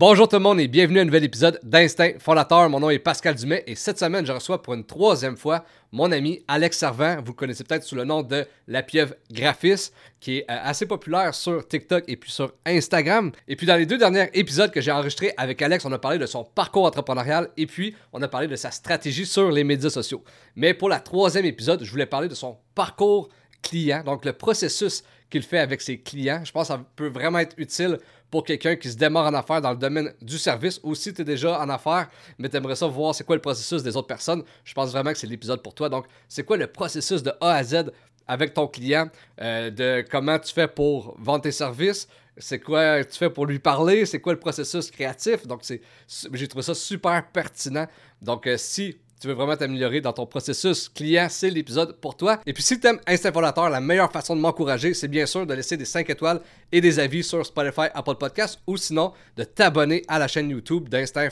Bonjour tout le monde et bienvenue à un nouvel épisode d'Instinct Fondateur. Mon nom est Pascal Dumais et cette semaine, je reçois pour une troisième fois mon ami Alex Servant. Vous le connaissez peut-être sous le nom de La Pieuvre Graphiste, qui est euh, assez populaire sur TikTok et puis sur Instagram. Et puis dans les deux derniers épisodes que j'ai enregistrés avec Alex, on a parlé de son parcours entrepreneurial et puis on a parlé de sa stratégie sur les médias sociaux. Mais pour la troisième épisode, je voulais parler de son parcours client, donc le processus qu'il fait avec ses clients. Je pense que ça peut vraiment être utile pour quelqu'un qui se démarre en affaires dans le domaine du service ou si tu es déjà en affaires, mais tu aimerais ça voir c'est quoi le processus des autres personnes. Je pense vraiment que c'est l'épisode pour toi. Donc, c'est quoi le processus de A à Z avec ton client, euh, de comment tu fais pour vendre tes services, c'est quoi tu fais pour lui parler, c'est quoi le processus créatif? Donc, c'est, j'ai trouvé ça super pertinent. Donc, euh, si tu veux vraiment t'améliorer dans ton processus client, c'est l'épisode pour toi. Et puis si tu aimes Fondateur, la meilleure façon de m'encourager, c'est bien sûr de laisser des 5 étoiles et des avis sur Spotify, Apple Podcast ou sinon de t'abonner à la chaîne YouTube d'Instinct.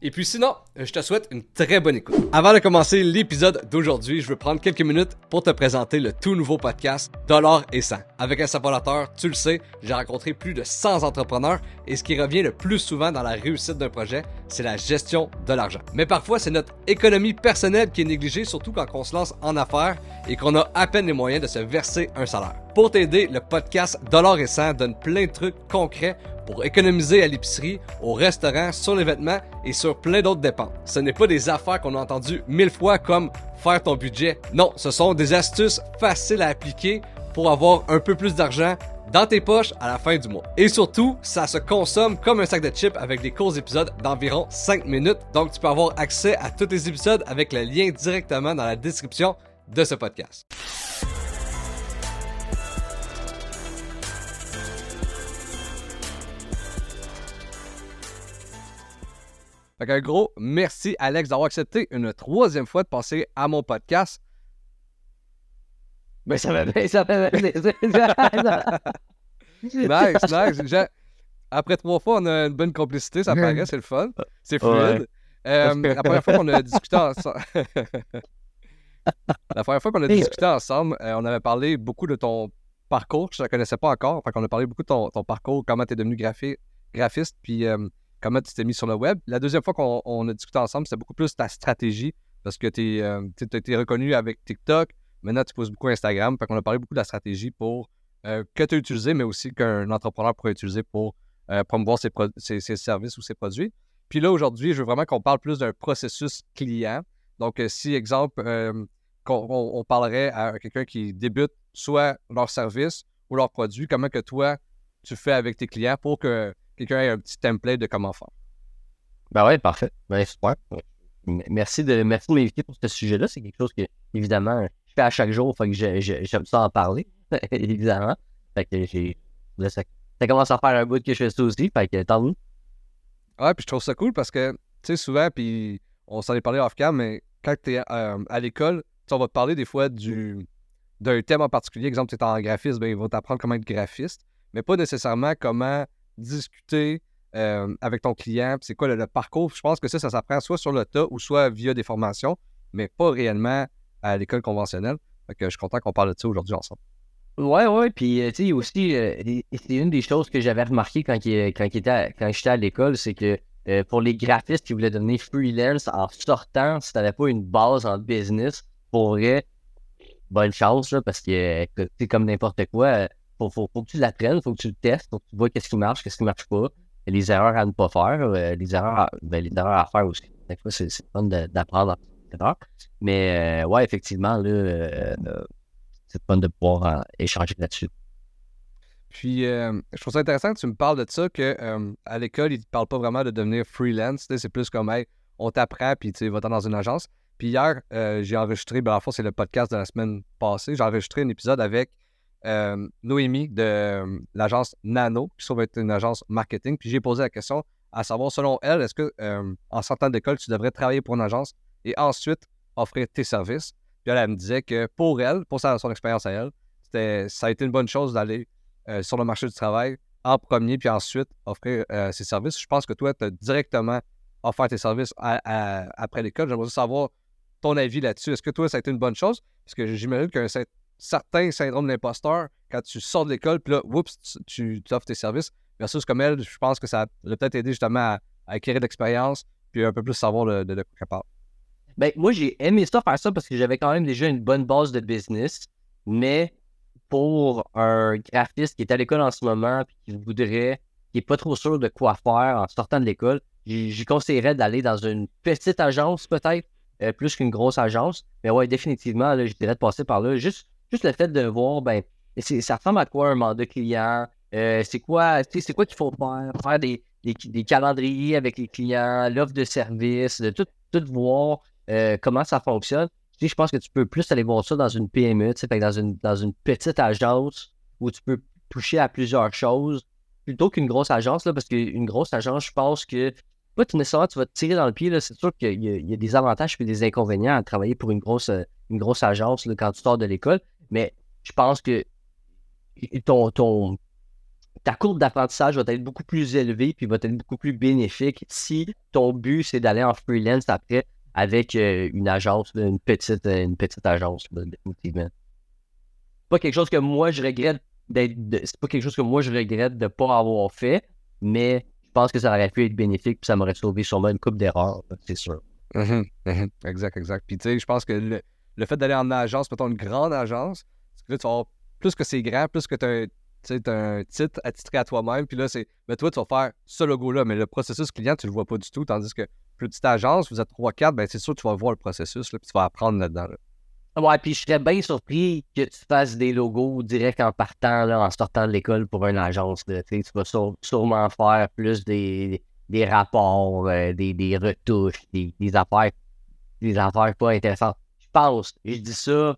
Et puis sinon, je te souhaite une très bonne écoute. Avant de commencer l'épisode d'aujourd'hui, je veux prendre quelques minutes pour te présenter le tout nouveau podcast Dollar et 100. Avec un sapolateur, tu le sais, j'ai rencontré plus de 100 entrepreneurs et ce qui revient le plus souvent dans la réussite d'un projet, c'est la gestion de l'argent. Mais parfois, c'est notre économie personnelle qui est négligée, surtout quand on se lance en affaires et qu'on a à peine les moyens de se verser un salaire. Pour t'aider, le podcast Dollar et 100 donne plein de trucs concrets pour économiser à l'épicerie, au restaurant, sur les vêtements et sur plein d'autres dépenses. Ce n'est pas des affaires qu'on a entendues mille fois comme faire ton budget. Non, ce sont des astuces faciles à appliquer pour avoir un peu plus d'argent dans tes poches à la fin du mois. Et surtout, ça se consomme comme un sac de chips avec des courts épisodes d'environ 5 minutes. Donc tu peux avoir accès à tous les épisodes avec le lien directement dans la description de ce podcast. Fait un gros merci, Alex, d'avoir accepté une troisième fois de passer à mon podcast. Mais ben, ça va bien, ça va bien. nice, nice. Après trois fois, on a une bonne complicité, ça paraît, c'est le fun. C'est fluide. Euh, la première fois qu'on a discuté ensemble. la première fois qu'on a discuté ensemble, euh, on avait parlé beaucoup de ton parcours. Je ne connaissais pas encore. Fait qu'on a parlé beaucoup de ton, parcours, comment tu es devenu graphiste. Puis euh, comment tu t'es mis sur le web. La deuxième fois qu'on a discuté ensemble, c'était beaucoup plus ta stratégie parce que tu euh, as été reconnu avec TikTok. Maintenant, tu poses beaucoup Instagram. Fait qu'on a parlé beaucoup de la stratégie pour euh, que tu as utilisé, mais aussi qu'un entrepreneur pourrait utiliser pour euh, promouvoir ses, services ou ses produits. Puis là, aujourd'hui, je veux vraiment qu'on parle plus d'un processus client. Donc, si, exemple, on, parlerait à quelqu'un qui débute soit leur service ou leur produit, comment que toi, tu fais avec tes clients pour que quelqu'un ait un petit template de comment faire. Ben ouais, parfait. Ben, super. Merci de, merci de m'inviter pour ce sujet-là. C'est quelque chose que, évidemment, je fais à chaque jour. Fait que j'aime ça en parler, évidemment. Fait que j'ai. Ça, commence à faire un bout que je fais ça aussi. Fait que tant mieux. Ouais, puis je trouve ça cool parce que, tu sais, souvent, puis on s'en est parlé off-cam, mais quand tu es euh, à l'école, on va te parler des fois du d'un thème en particulier. Exemple, tu es en graphisme, ben, ils vont t'apprendre comment être graphiste, mais pas nécessairement comment discuter euh, avec ton client, c'est quoi le, parcours? Je pense que ça, ça s'apprend soit sur le tas ou soit via des formations, mais pas réellement à l'école conventionnelle. je suis content qu'on parle de ça aujourd'hui ensemble. Ouais, ouais, puis euh, tu sais, aussi, euh, c'est une des choses que j'avais remarqué quand, quand, quand j'étais à l'école, c'est que pour les graphistes qui voulaient devenir freelance en sortant, si tu n'avais pas une base en business, pour vrai, bonne chance, là, parce que c'est comme n'importe quoi faut, faut, que tu l'apprennes, faut que tu le testes, faut que tu vois qu'est-ce qui marche, qu'est-ce qui marche pas, les erreurs à ne pas faire, euh, les, erreurs à, ben, les erreurs à faire aussi. Des fois, c'est fun d'apprendre Mais euh, ouais, effectivement, là, euh, c'est fun de pouvoir échanger là-dessus. Puis, je trouve ça intéressant que tu me parles de ça, qu'à à l'école, ils ne parlent pas vraiment de devenir freelance. C'est plus comme, hey, on t'apprend, puis tu vas dans une agence. Puis hier, j'ai enregistré, ben, en fait, c'est le podcast de la semaine passée, j'ai enregistré un épisode avec euh, Noémie de euh, l'agence Nano, qui se être une agence marketing. Puis j'ai posé la question à savoir, selon elle, est-ce que euh, en sortant d'école, tu devrais travailler pour une agence et ensuite offrir tes services? Puis elle, me disait que pour elle, pour son expérience à elle, ça a été une bonne chose d'aller sur le marché du travail en premier, puis ensuite offrir ses services. Je pense que toi, tu as directement offert tes services après l'école. J'aimerais savoir ton avis là-dessus. Est-ce que toi, ça a été une bonne chose? Parce que j'imagine qu'un certains syndromes d'imposteur quand tu sors de l'école, puis là, oups, tu, offres tes services. versus comme elle, je pense que ça a peut-être aidé justement à, acquérir de l'expérience puis un peu plus savoir de, de, quoi parle. Ben, moi, j'ai aimé ça faire ça parce que j'avais quand même déjà une bonne base de business, mais pour un graphiste qui est à l'école en ce moment et qui voudrait, qui n'est pas trop sûr de quoi faire en sortant de l'école, j'y conseillerais d'aller dans une petite agence peut-être, euh, plus qu'une grosse agence. Mais ouais, définitivement, là, je dirais de passer par là. Juste, juste le fait de voir, ben, ça ressemble à quoi un mandat client? Euh, c'est quoi, c'est quoi qu'il faut faire? Faire des, des, calendriers avec les clients, l'offre de service, de tout, tout voir euh, comment ça fonctionne. je pense que tu peux plus aller voir ça dans une PME, dans une, dans une petite agence où tu peux toucher à plusieurs choses plutôt qu'une grosse agence, là, parce qu'une grosse agence, je pense que pas nécessairement tu vas te tirer dans le pied. C'est sûr qu'il y, a des avantages et des inconvénients à travailler pour une grosse, une grosse agence là, quand tu sors de l'école, mais je pense que ton, ta courbe d'apprentissage va être beaucoup plus élevée puis va être beaucoup plus bénéfique si ton but c'est d'aller en freelance après avec euh, une agence, une petite, une petite agence, définitivement. Pas quelque chose que moi je regrette d'être. C'est pas quelque chose que moi je regrette de ne pas avoir fait, mais je pense que ça aurait pu être bénéfique puis ça m'aurait sauvé sûrement une coupe d'erreurs, c'est sûr. Mmh mmh exact, exact. Puis tu sais, je pense que le, fait d'aller en agence, mettons une grande agence, que là, tu vas plus que c'est grand, plus que tu as, un titre attitré à toi-même. Puis là, c'est, mais toi, tu vas faire ce logo-là, mais le processus client, tu le vois pas du tout. Tandis que plus petite agence, vous êtes 3-4, ben c'est sûr que tu vas voir le processus, là, puis tu vas apprendre là-dedans. Ouais, puis je serais bien surpris que tu fasses des logos direct en partant, là, en sortant de l'école pour une agence. Là. Tu vas sûrement faire plus des, des rapports, euh, des, des, retouches, des, des, affaires, des affaires pas intéressantes. Pense, je dis ça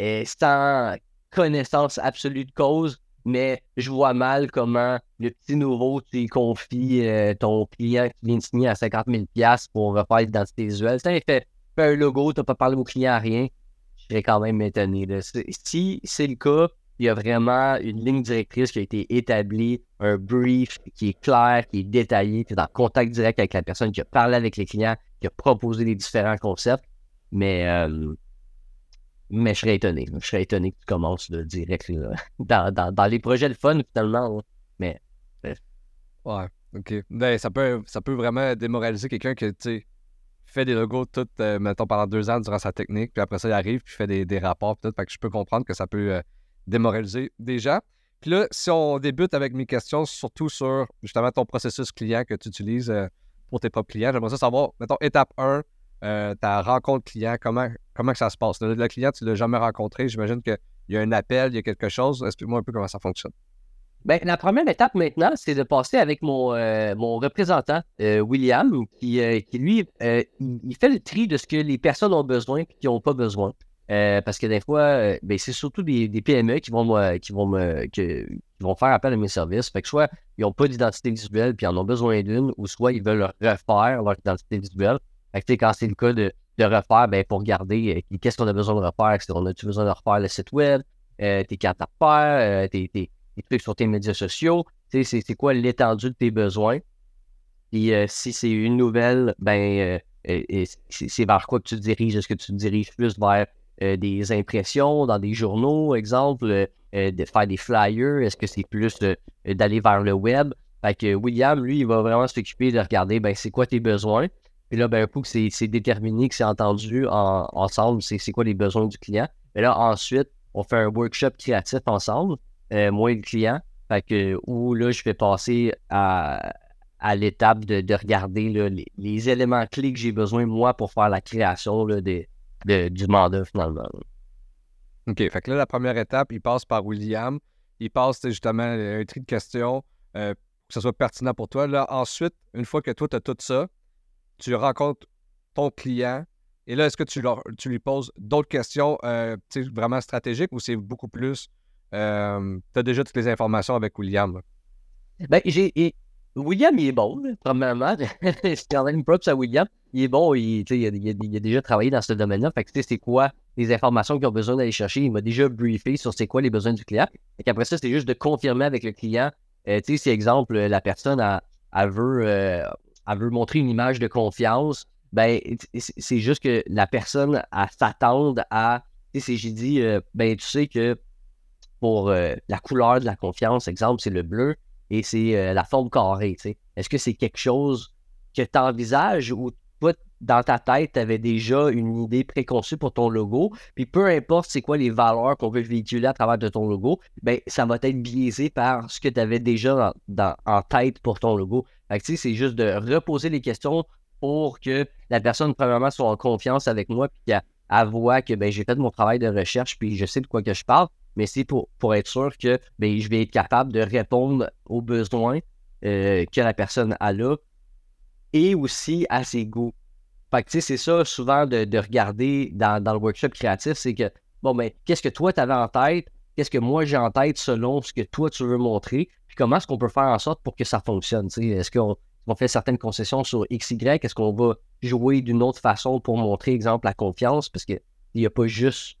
euh, sans connaissance absolue de cause, mais je vois mal comment le petit nouveau, tu confies euh, ton client qui vient de signer à 50 000 pour refaire l'identité visuelle. Ça, il fait, un logo, tu n'as pas parlé au client à rien. Je serais quand même étonné. Si c'est le cas, il y a vraiment une ligne directrice qui a été établie, un brief qui est clair, qui est détaillé, tu es en contact direct avec la personne qui a parlé avec les clients, qui a proposé les différents concepts. Mais euh, mais je serais étonné. Je serais étonné que tu commences de direct dans, les projets de fun, finalement. Mais. Ouais, ok. Ben, ça, peut, ça peut vraiment démoraliser quelqu'un qui fait des logos tout, euh, mettons, pendant deux ans durant sa technique, puis après ça, il arrive, puis fait des, des rapports, peut-être. Que je peux comprendre que ça peut euh, démoraliser déjà. Puis là, si on débute avec mes questions, surtout sur justement ton processus client que tu utilises euh, pour tes propres clients, j'aimerais savoir, mettons, étape 1, ta rencontre client, comment, Comment que ça se passe? Le, client, tu ne l'as jamais rencontré. J'imagine qu'il y a un appel, il y a quelque chose. Explique-moi un peu comment ça fonctionne. Bien, la première étape maintenant, c'est de passer avec mon, euh, mon représentant, euh, William, qui, euh, qui lui, il fait le tri de ce que les personnes ont besoin et qui n'ont pas besoin. parce que des fois, ben, c'est surtout des, PME qui vont, qui, vont qui vont faire appel à mes services. Fait que soit ils n'ont pas d'identité visuelle puis ils en ont besoin d'une, ou soit ils veulent refaire leur identité visuelle. Quand c'est le cas de de refaire ben, pour regarder euh, qu'est-ce qu'on a besoin de refaire. On a-tu besoin de refaire le site web, euh, tes cartes à faire, euh, tes, trucs sur tes médias sociaux? C'est quoi l'étendue de tes besoins? Puis si c'est une nouvelle, ben c'est vers quoi que tu te diriges? Est-ce que tu te diriges plus vers des impressions dans des journaux, exemple, de faire des flyers? Est-ce que c'est plus d'aller vers le web? Fait que William, lui, il va vraiment s'occuper de regarder ben, c'est quoi tes besoins? Puis là, ben, un coup que c'est déterminé, que c'est entendu ensemble, c'est quoi les besoins du client. Mais là, ensuite, on fait un workshop créatif ensemble, euh, moi et le client. Fait que, où là, je vais passer à, l'étape de, regarder les, éléments clés que j'ai besoin, moi, pour faire la création là, du mandat, finalement. OK. Fait que là, la première étape, il passe par William. Il passe justement un tri de questions euh, pour que ce soit pertinent pour toi. Là, ensuite, une fois que toi, tu as tout ça, tu rencontres ton client et là, est-ce que tu, leur, tu lui poses d'autres questions euh, vraiment stratégiques ou c'est beaucoup plus. Euh, tu as déjà toutes les informations avec William? Ben, j'ai. William, il est bon, premièrement. C'est quand même props à William. Il est bon, il, a, il, a, déjà travaillé dans ce domaine-là. Fait que c'est quoi les informations qu'ils ont besoin d'aller chercher? Il m'a déjà briefé sur c'est quoi les besoins du client. Et après ça, c'est juste de confirmer avec le client. Euh, tu sais, si exemple, la personne a, veut, euh, elle veut montrer une image de confiance, ben, c'est juste que la personne s'attend à. Si j'ai dit, euh, ben, tu sais que pour euh, la couleur de la confiance, exemple, c'est le bleu, et c'est la forme carrée. Est-ce que c'est quelque chose que tu envisages ou dans ta tête, tu avais déjà une idée préconçue pour ton logo, puis peu importe c'est quoi les valeurs qu'on veut véhiculer à travers de ton logo, ben, ça va être biaisé par ce que tu avais déjà en tête pour ton logo. Fait que, c'est juste de reposer les questions pour que la personne, premièrement, soit en confiance avec moi, puis qu'elle voit que ben, j'ai fait mon travail de recherche, puis je sais de quoi que je parle, mais c'est pour, pour être sûr que ben, je vais être capable de répondre aux besoins euh, que la personne a là et aussi à ses goûts. Fait que, tu sais, c'est ça souvent de, regarder dans, le workshop créatif, c'est que, bon, ben, qu'est-ce que toi, tu avais en tête? Qu'est-ce que moi, j'ai en tête selon ce que toi, tu veux montrer? Puis comment est-ce qu'on peut faire en sorte pour que ça fonctionne? Est-ce qu'on fait certaines concessions sur X, Y? Est-ce qu'on va jouer d'une autre façon pour montrer, exemple, la confiance? Parce qu'il n'y a pas juste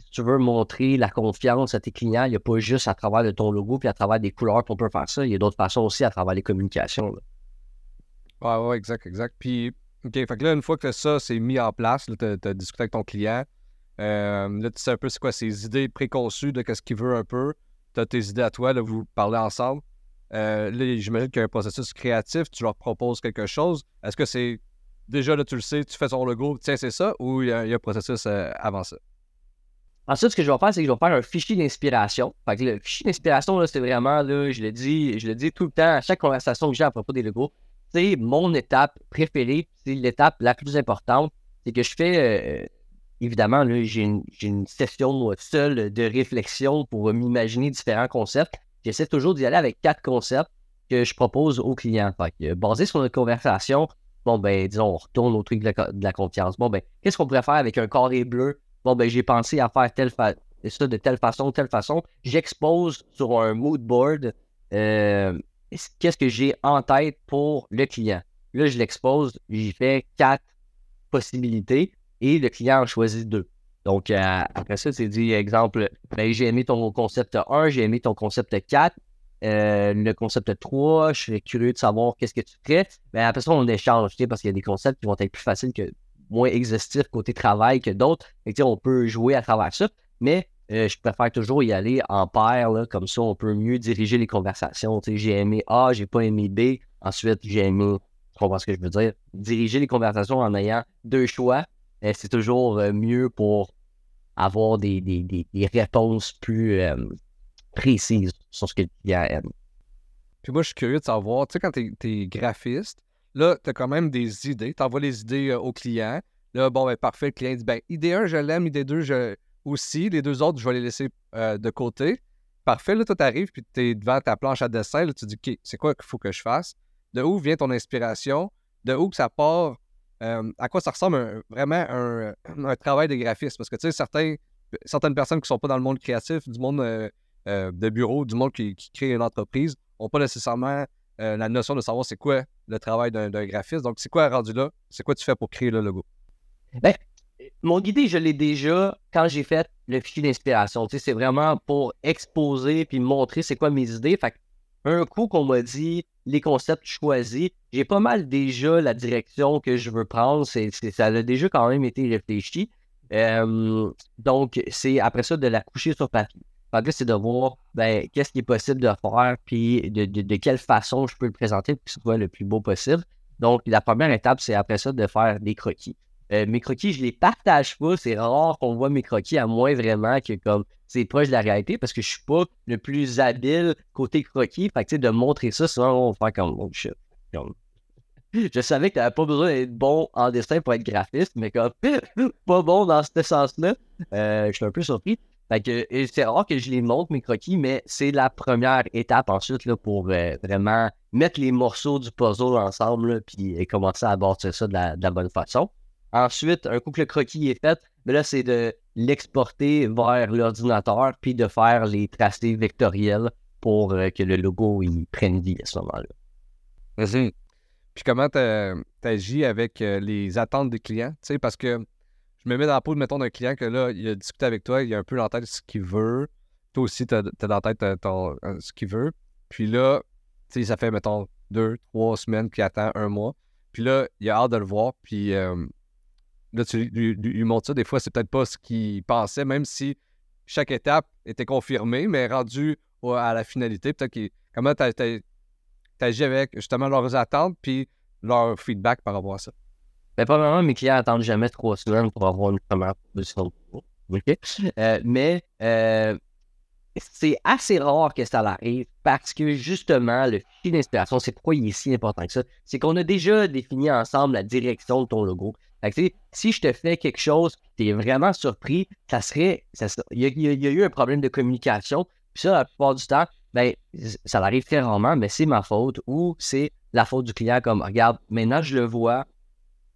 si tu veux montrer la confiance à tes clients, il n'y a pas juste à travers de ton logo puis à travers des couleurs qu'on peut faire ça. Il y a d'autres façons aussi à travers les communications. Ouais, ouais, exact, exact. Puis, OK, fait que là, une fois que ça c'est mis en place, tu as, discuté avec ton client, euh, là, tu sais un peu c'est quoi ses idées préconçues de ce qu'il veut un peu. Tu as tes idées à toi, là, vous parlez ensemble. Euh, là, j'imagine qu'il y a un processus créatif, tu leur proposes quelque chose. Est-ce que c'est déjà là, tu le sais, tu fais ton logo, tiens, c'est ça, ou il y, a, un processus euh, avant ça? Ensuite, ce que je vais faire, c'est que je vais faire un fichier d'inspiration. Fait que le fichier d'inspiration, c'est vraiment, là, je le dis, je le dis tout le temps à chaque conversation que j'ai à propos des logos c'est mon étape préférée, c'est l'étape la plus importante. C'est que je fais, euh, évidemment, j'ai une, session seule de réflexion pour m'imaginer différents concepts. J'essaie toujours d'y aller avec quatre concepts que je propose aux clients. Basé sur notre conversation, bon, ben, disons, on retourne au truc de la, confiance. Bon, ben, qu'est-ce qu'on pourrait faire avec un carré bleu? Bon, ben, j'ai pensé à faire ça de telle façon, telle façon. J'expose sur un mood board euh, qu'est-ce que j'ai en tête pour le client? Là, je l'expose, j'y fais quatre possibilités et le client en choisit deux. Donc, euh, après ça, c'est dit, exemple, ben, j'ai aimé ton concept 1, j'ai aimé ton concept 4, euh, le concept 3, je serais curieux de savoir qu'est-ce que tu. Mais ben, après ça, on échange, parce qu'il y a des concepts qui vont être plus faciles que moins exhaustifs côté travail que d'autres. On peut jouer à travers ça. Mais euh, je préfère toujours y aller en paire, comme ça on peut mieux diriger les conversations. J'ai aimé A, j'ai pas aimé B, ensuite j'ai aimé, tu comprends ce que je veux dire, diriger les conversations en ayant deux choix, euh, c'est toujours euh, mieux pour avoir des, réponses plus précises sur ce que le client aime. Puis moi, je suis curieux de savoir, tu sais, quand tu es, graphiste, là, tu as quand même des idées, tu envoies les idées au client. Là, bon, ben parfait, le client dit, ben, idée 1, je l'aime, idée 2, je, aussi. Les deux autres, je vais les laisser euh, de côté. Parfait, là, toi, t'arrives, puis tu es devant ta planche à dessin, là, tu dis, OK, c'est quoi qu'il faut que je fasse? De où vient ton inspiration? De où que ça part? Euh, à quoi ça ressemble vraiment un, travail de graphiste? Parce que, tu sais, certaines personnes qui sont pas dans le monde créatif, du monde euh, de bureau, du monde qui, qui crée une entreprise, n'ont pas nécessairement la notion de savoir c'est quoi le travail d'un graphiste. Donc, c'est quoi rendu là? C'est quoi tu fais pour créer le logo? Ben, mon idée, je l'ai déjà quand j'ai fait le fichier d'inspiration. Tu sais, c'est vraiment pour exposer puis montrer c'est quoi mes idées. Fait un coup qu'on m'a dit les concepts choisis, j'ai pas mal déjà la direction que je veux prendre. Ça a déjà quand même été réfléchi. donc, c'est après ça de la coucher sur papier. Fait que c'est de voir ben, qu'est-ce qui est possible de faire, puis de, quelle façon je peux le présenter pour que ce soit le plus beau possible. Donc, la première étape, c'est après ça de faire des croquis. Euh, mes croquis, je les partage pas. C'est rare qu'on voit mes croquis, à moins vraiment que comme c'est proche de la réalité, parce que je suis pas le plus habile côté croquis. Fait que, de montrer ça, souvent, on va faire comme, oh shit. Je savais que tu n'avais pas besoin d'être bon en dessin pour être graphiste, mais comme pas bon dans ce sens-là, euh, je suis un peu surpris. Fait que c'est rare que je les montre, mes croquis, mais c'est la première étape ensuite là, pour euh, vraiment mettre les morceaux du puzzle ensemble, puis commencer à aborder ça de la bonne façon. Ensuite, un coup que le croquis est fait, ben là, c'est de l'exporter vers l'ordinateur puis de faire les tracés vectoriels pour euh, que le logo il prenne vie à ce moment-là. Vas-y. Puis comment tu agis avec euh, les attentes des clients? Tu sais, parce que je me mets dans la peau, mettons, d'un client que là, il a discuté avec toi, il a un peu dans la tête ce qu'il veut. Toi aussi, tu as, dans la tête euh, ce qu'il veut. Puis là, tu sais, ça fait, mettons, deux, trois semaines qu'il attend un mois. Puis là, il a hâte de le voir. Puis là, tu lui, montres ça. Des fois, c'est peut-être pas ce qu'il pensait, même si chaque étape était confirmée, mais rendu à la finalité, peut-être comment tu agis avec justement leurs attentes puis leur feedback par rapport à ça? Ben, premièrement, mes clients n'attendent jamais trois semaines pour avoir une première proposition. OK? Euh, mais euh, c'est assez rare que ça arrive parce que justement, le fil d'inspiration, c'est pourquoi il est si important que ça. C'est qu'on a déjà défini ensemble la direction de ton logo. si je te fais quelque chose, tu es vraiment surpris, ça serait. il, y a, eu un problème de communication. Puis ça, la plupart du temps, ben, ça arrive très rarement, mais c'est ma faute ou c'est la faute du client. Comme, regarde, maintenant je le vois,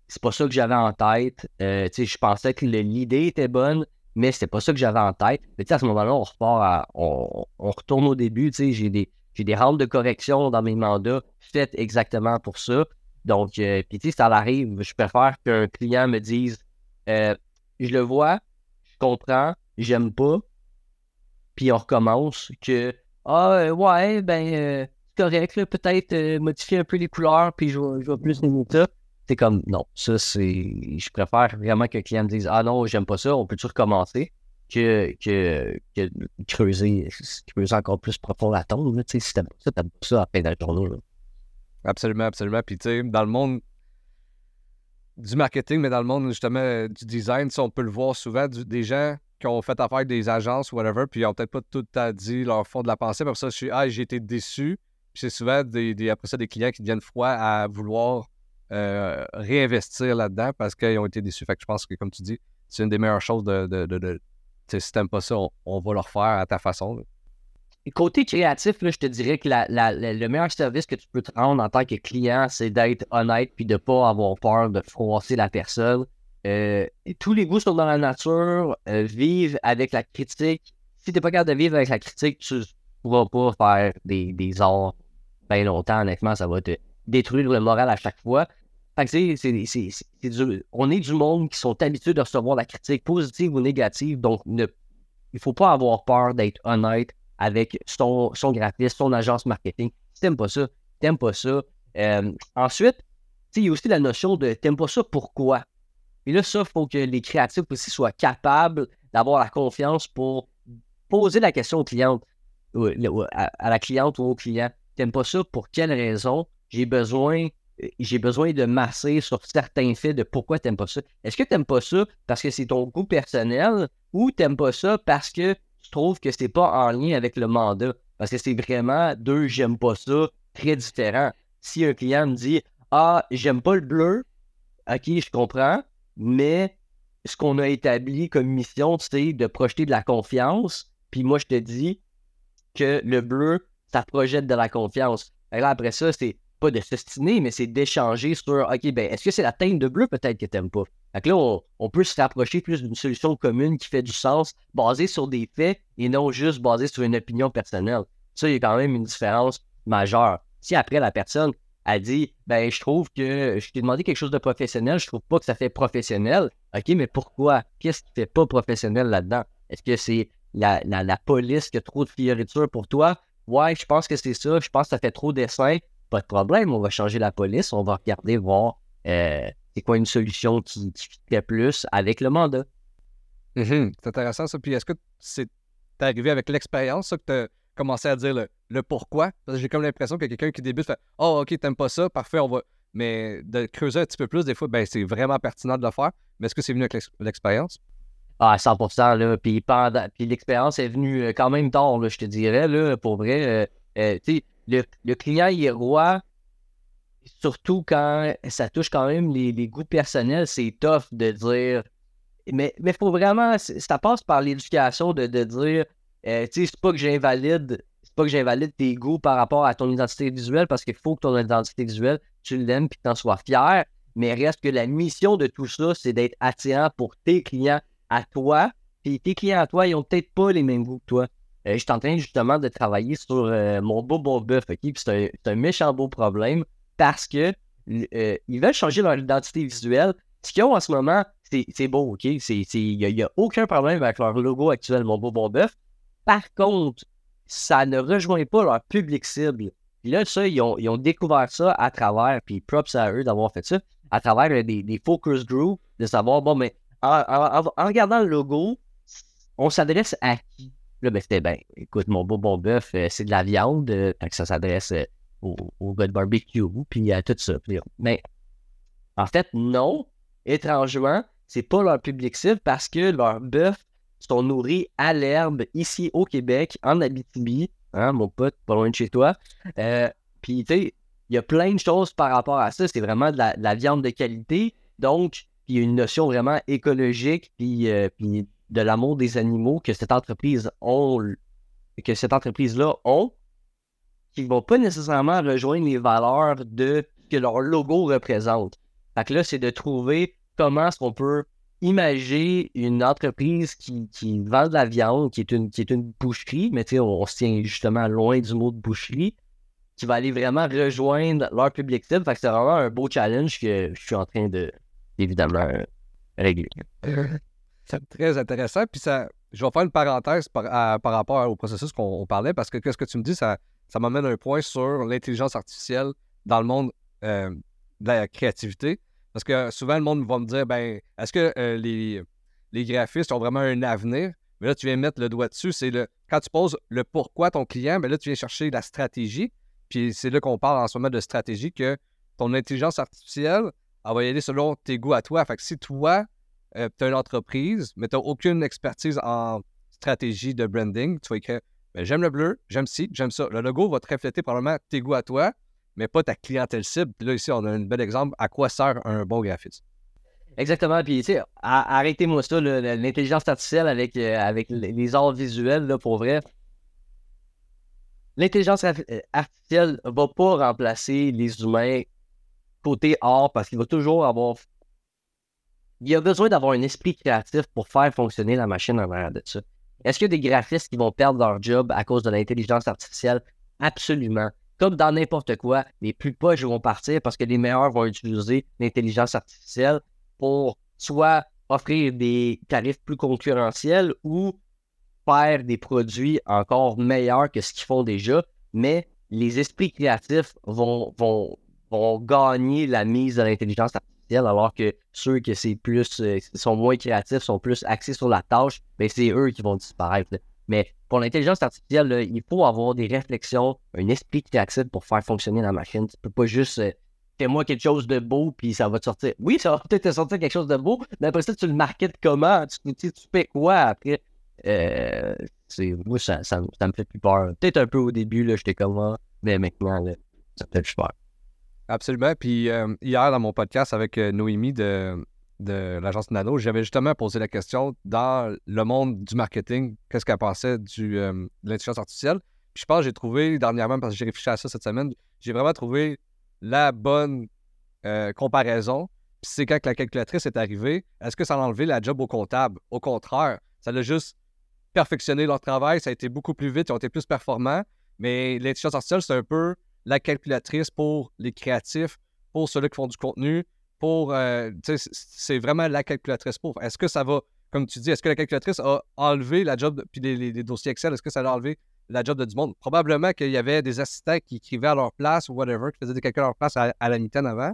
c'est pas ça que j'avais en tête. Euh, je pensais que l'idée était bonne, mais c'était pas ça que j'avais en tête. Mais à ce moment-là, on repart on, retourne au début. J'ai des, j'ai des rounds de correction dans mes mandats faites exactement pour ça. Donc, euh, puis tu sais, ça arrive. Je préfère qu'un client me dise euh, Je le vois, je comprends, j'aime pas, puis on recommence que Ah, ouais, ben, c'est correct, peut-être modifier un peu les couleurs, puis je je vais plus aimer ça c'est comme non, ça c'est. Je préfère vraiment que le client me dise Ah non, j'aime pas ça, on peut-tu recommencer? Que, que, que creuser, encore plus profond la tombe. Si t'aimes ça, t'aimes pas ça à peine dans le Absolument, absolument. Puis tu sais, dans le monde du marketing, mais dans le monde justement du design, on peut le voir souvent, des gens qui ont fait affaire avec des agences ou whatever, puis ils n'ont peut-être pas tout à dit leur fond de la pensée. Pour ça, je suis Ah, j'ai été déçu. Puis c'est souvent des, après ça des clients qui deviennent froids à vouloir euh, réinvestir là-dedans parce qu'ils ont été déçus. Je pense que, comme tu dis, c'est une des meilleures choses de. de, de, si t'aimes pas ça, on, va le refaire à ta façon. Côté créatif, je te dirais que le meilleur service que tu peux te rendre en tant que client, c'est d'être honnête puis de ne pas avoir peur de froisser la personne. Euh, tous les goûts sont dans la nature, euh, vivre avec la critique. Si tu n'es pas capable de vivre avec la critique, tu ne pourras pas faire des, des arts bien longtemps, honnêtement, ça va te détruire le moral à chaque fois. C'est, on est du monde qui sont habitués de recevoir la critique positive ou négative, donc il ne faut pas avoir peur d'être honnête avec son, graphiste, son agence marketing. Si t'aimes pas ça, t'aimes pas ça. Euh, ensuite, il y a aussi la notion de t'aimes pas ça, pourquoi? Et là, ça, il faut que les créatifs aussi soient capables d'avoir la confiance pour poser la question au client, à, la cliente ou au client. T'aimes pas ça, pour quelle raison? J'ai besoin j'ai besoin de masser sur certains faits de pourquoi tu n'aimes pas ça. Est-ce que tu n'aimes pas ça parce que c'est ton goût personnel ou tu n'aimes pas ça parce que tu trouves que c'est pas en lien avec le mandat? Parce que c'est vraiment deux j'aime pas ça très différents. Si un client me dit Ah, j'aime pas le bleu, ok, je comprends, mais ce qu'on a établi comme mission, c'est de projeter de la confiance. Puis moi, je te dis que le bleu, ça projette de la confiance. Et là, après ça, c'est pas de s'estiner, mais c'est d'échanger sur OK, ben, est-ce que c'est la teinte de bleu peut-être que t'aimes pas? Fait là, on, peut se rapprocher plus d'une solution commune qui fait du sens, basée sur des faits et non juste basée sur une opinion personnelle. Ça, il y a quand même une différence majeure. Si après la personne a dit Ben, je trouve que je t'ai demandé quelque chose de professionnel, je trouve pas que ça fait professionnel. OK, mais pourquoi? Qu'est-ce qui fait pas professionnel là-dedans? Est-ce que c'est la, la, police qui a trop de fioritures pour toi? Ouais, je pense que c'est ça. Je pense que ça fait trop dessin pas de problème, on va changer la police, on va regarder, voir euh, c'est quoi une solution qui, qui plus avec le mandat. Mm-hmm. C'est intéressant ça. Puis est-ce que c'est arrivé avec l'expérience que tu as commencé à dire le, pourquoi? Parce que j'ai comme l'impression que quelqu'un qui débute fait Oh, ok, t'aimes pas ça, parfait, on va. Mais de creuser un petit peu plus, des fois, ben, c'est vraiment pertinent de le faire. Mais est-ce que c'est venu avec l'expérience? Ah, 100%. Là. Puis, puis l'expérience est venue euh, quand même tard, là, je te dirais. Là, pour vrai, euh, tu sais, le, client est roi, surtout quand ça touche quand même les, goûts personnels, c'est tough de dire. Mais il faut vraiment, ça passe par l'éducation de, dire, euh, tu sais, c'est pas que j'invalide, c'est pas que j'invalide tes goûts par rapport à ton identité visuelle, parce qu'il faut que ton identité visuelle, tu l'aimes et que tu en sois fier. Mais reste que la mission de tout ça, c'est d'être attirant pour tes clients à toi. Puis tes clients à toi, ils ont peut-être pas les mêmes goûts que toi. Euh, je suis en train justement de travailler sur euh, mon beau bon bœuf, OK? c'est un, méchant beau problème parce que euh, ils veulent changer leur identité visuelle. Ce qu'ils ont en ce moment, c'est beau, OK? Il n'y a, aucun problème avec leur logo actuel, mon beau bon bœuf. Par contre, ça ne rejoint pas leur public cible. Puis là, ça, ils ont, découvert ça à travers, puis props à eux d'avoir fait ça, à travers des, focus groups, de savoir, bon, mais en regardant le logo, on s'adresse à qui? Là, ben, c'était, ben, écoute, mon beau bon bœuf, euh, c'est de la viande, euh, ça s'adresse euh, au, au barbecue, puis à tout ça. mais en fait, non. Étrangement, c'est pas leur public cible parce que leurs bœufs sont nourris à l'herbe ici au Québec, en Abitibi, hein, mon pote, pas loin de chez toi. puis, tu sais, il y a plein de choses par rapport à ça. C'est vraiment de la, viande de qualité. Donc, il y a une notion vraiment écologique, puis, puis de l'amour des animaux que cette entreprise ont, que cette entreprise-là ont, qui ne vont pas nécessairement rejoindre les valeurs de que leur logo représente. Fait que là, c'est de trouver comment est-ce qu'on peut imaginer une entreprise qui, vend de la viande, qui est une, qui est une boucherie, mais sais, on, se tient justement loin du mot de boucherie, qui va aller vraiment rejoindre leur public. Fait que c'est vraiment un beau challenge que je suis en train de, évidemment, régler. C'est très intéressant. Puis ça, je vais faire une parenthèse par, rapport au processus qu'on parlait, parce que qu'est-ce que tu me dis, ça, ça m'amène un point sur l'intelligence artificielle dans le monde euh, de la créativité. Parce que souvent, le monde va me dire, ben, est-ce que euh, les, les graphistes ont vraiment un avenir? Mais là, tu viens mettre le doigt dessus. C'est le quand tu poses le pourquoi ton client, mais ben là, tu viens chercher la stratégie. Puis c'est là qu'on parle en ce moment de stratégie que ton intelligence artificielle, elle va y aller selon tes goûts à toi. Fait que si toi, euh, tu as une entreprise, mais tu n'as aucune expertise en stratégie de branding, tu vas écrire ben, J'aime le bleu, j'aime ci, j'aime ça. Le logo va te refléter probablement tes goûts à toi, mais pas ta clientèle cible. Puis là, ici, on a un bel exemple à quoi sert un bon graphiste. Exactement. Puis, tu sais, arrêtez-moi ça, l'intelligence artificielle avec, euh, avec les arts visuels, là, pour vrai. L'intelligence euh, artificielle ne va pas remplacer les humains côté art parce qu'il va toujours avoir il y a besoin d'avoir un esprit créatif pour faire fonctionner la machine en arrière de ça. Est-ce qu'il y a des graphistes qui vont perdre leur job à cause de l'intelligence artificielle? Absolument. Comme dans n'importe quoi, les plus poches vont partir parce que les meilleurs vont utiliser l'intelligence artificielle pour soit offrir des tarifs plus concurrentiels ou faire des produits encore meilleurs que ce qu'ils font déjà, mais les esprits créatifs vont, vont, vont gagner la mise de l'intelligence artificielle alors que ceux qui euh, sont moins créatifs, sont plus axés sur la tâche, ben c'est eux qui vont disparaître. Mais pour l'intelligence artificielle, il faut avoir des réflexions, un esprit créatif pour faire fonctionner la machine. Tu peux pas juste euh, fais-moi quelque chose de beau, puis ça va te sortir. Oui, ça va peut-être te sortir quelque chose de beau, mais après ça, tu le marketes comment? Tu, tu, tu fais quoi après? Euh, moi, ça, me fait plus peur. Peut-être un peu au début, j'étais comme ah, mais maintenant, ça me fait plus peur. Absolument. Puis euh, hier, dans mon podcast avec euh, Noémie de, de l'agence Nano, j'avais justement posé la question dans le monde du marketing, qu'est-ce qu'elle pensait du, euh, de l'intelligence artificielle. Puis je pense que j'ai trouvé dernièrement, parce que j'ai réfléchi à ça cette semaine, j'ai vraiment trouvé la bonne comparaison. Puis c'est quand la calculatrice est arrivée, est-ce que ça a enlevé la job au comptable? Au contraire, ça l'a juste perfectionné leur travail, ça a été beaucoup plus vite, ils ont été plus performants. Mais l'intelligence artificielle, c'est un peu la calculatrice pour les créatifs, pour ceux qui font du contenu, pour. Euh, c'est vraiment la calculatrice pour. Est-ce que ça va, comme tu dis, est-ce que la calculatrice a enlevé la job, puis les, dossiers Excel, est-ce que ça a enlevé la job de du monde? Probablement qu'il y avait des assistants qui écrivaient à leur place ou whatever, qui faisaient des calculs à leur place à, la mitaine avant.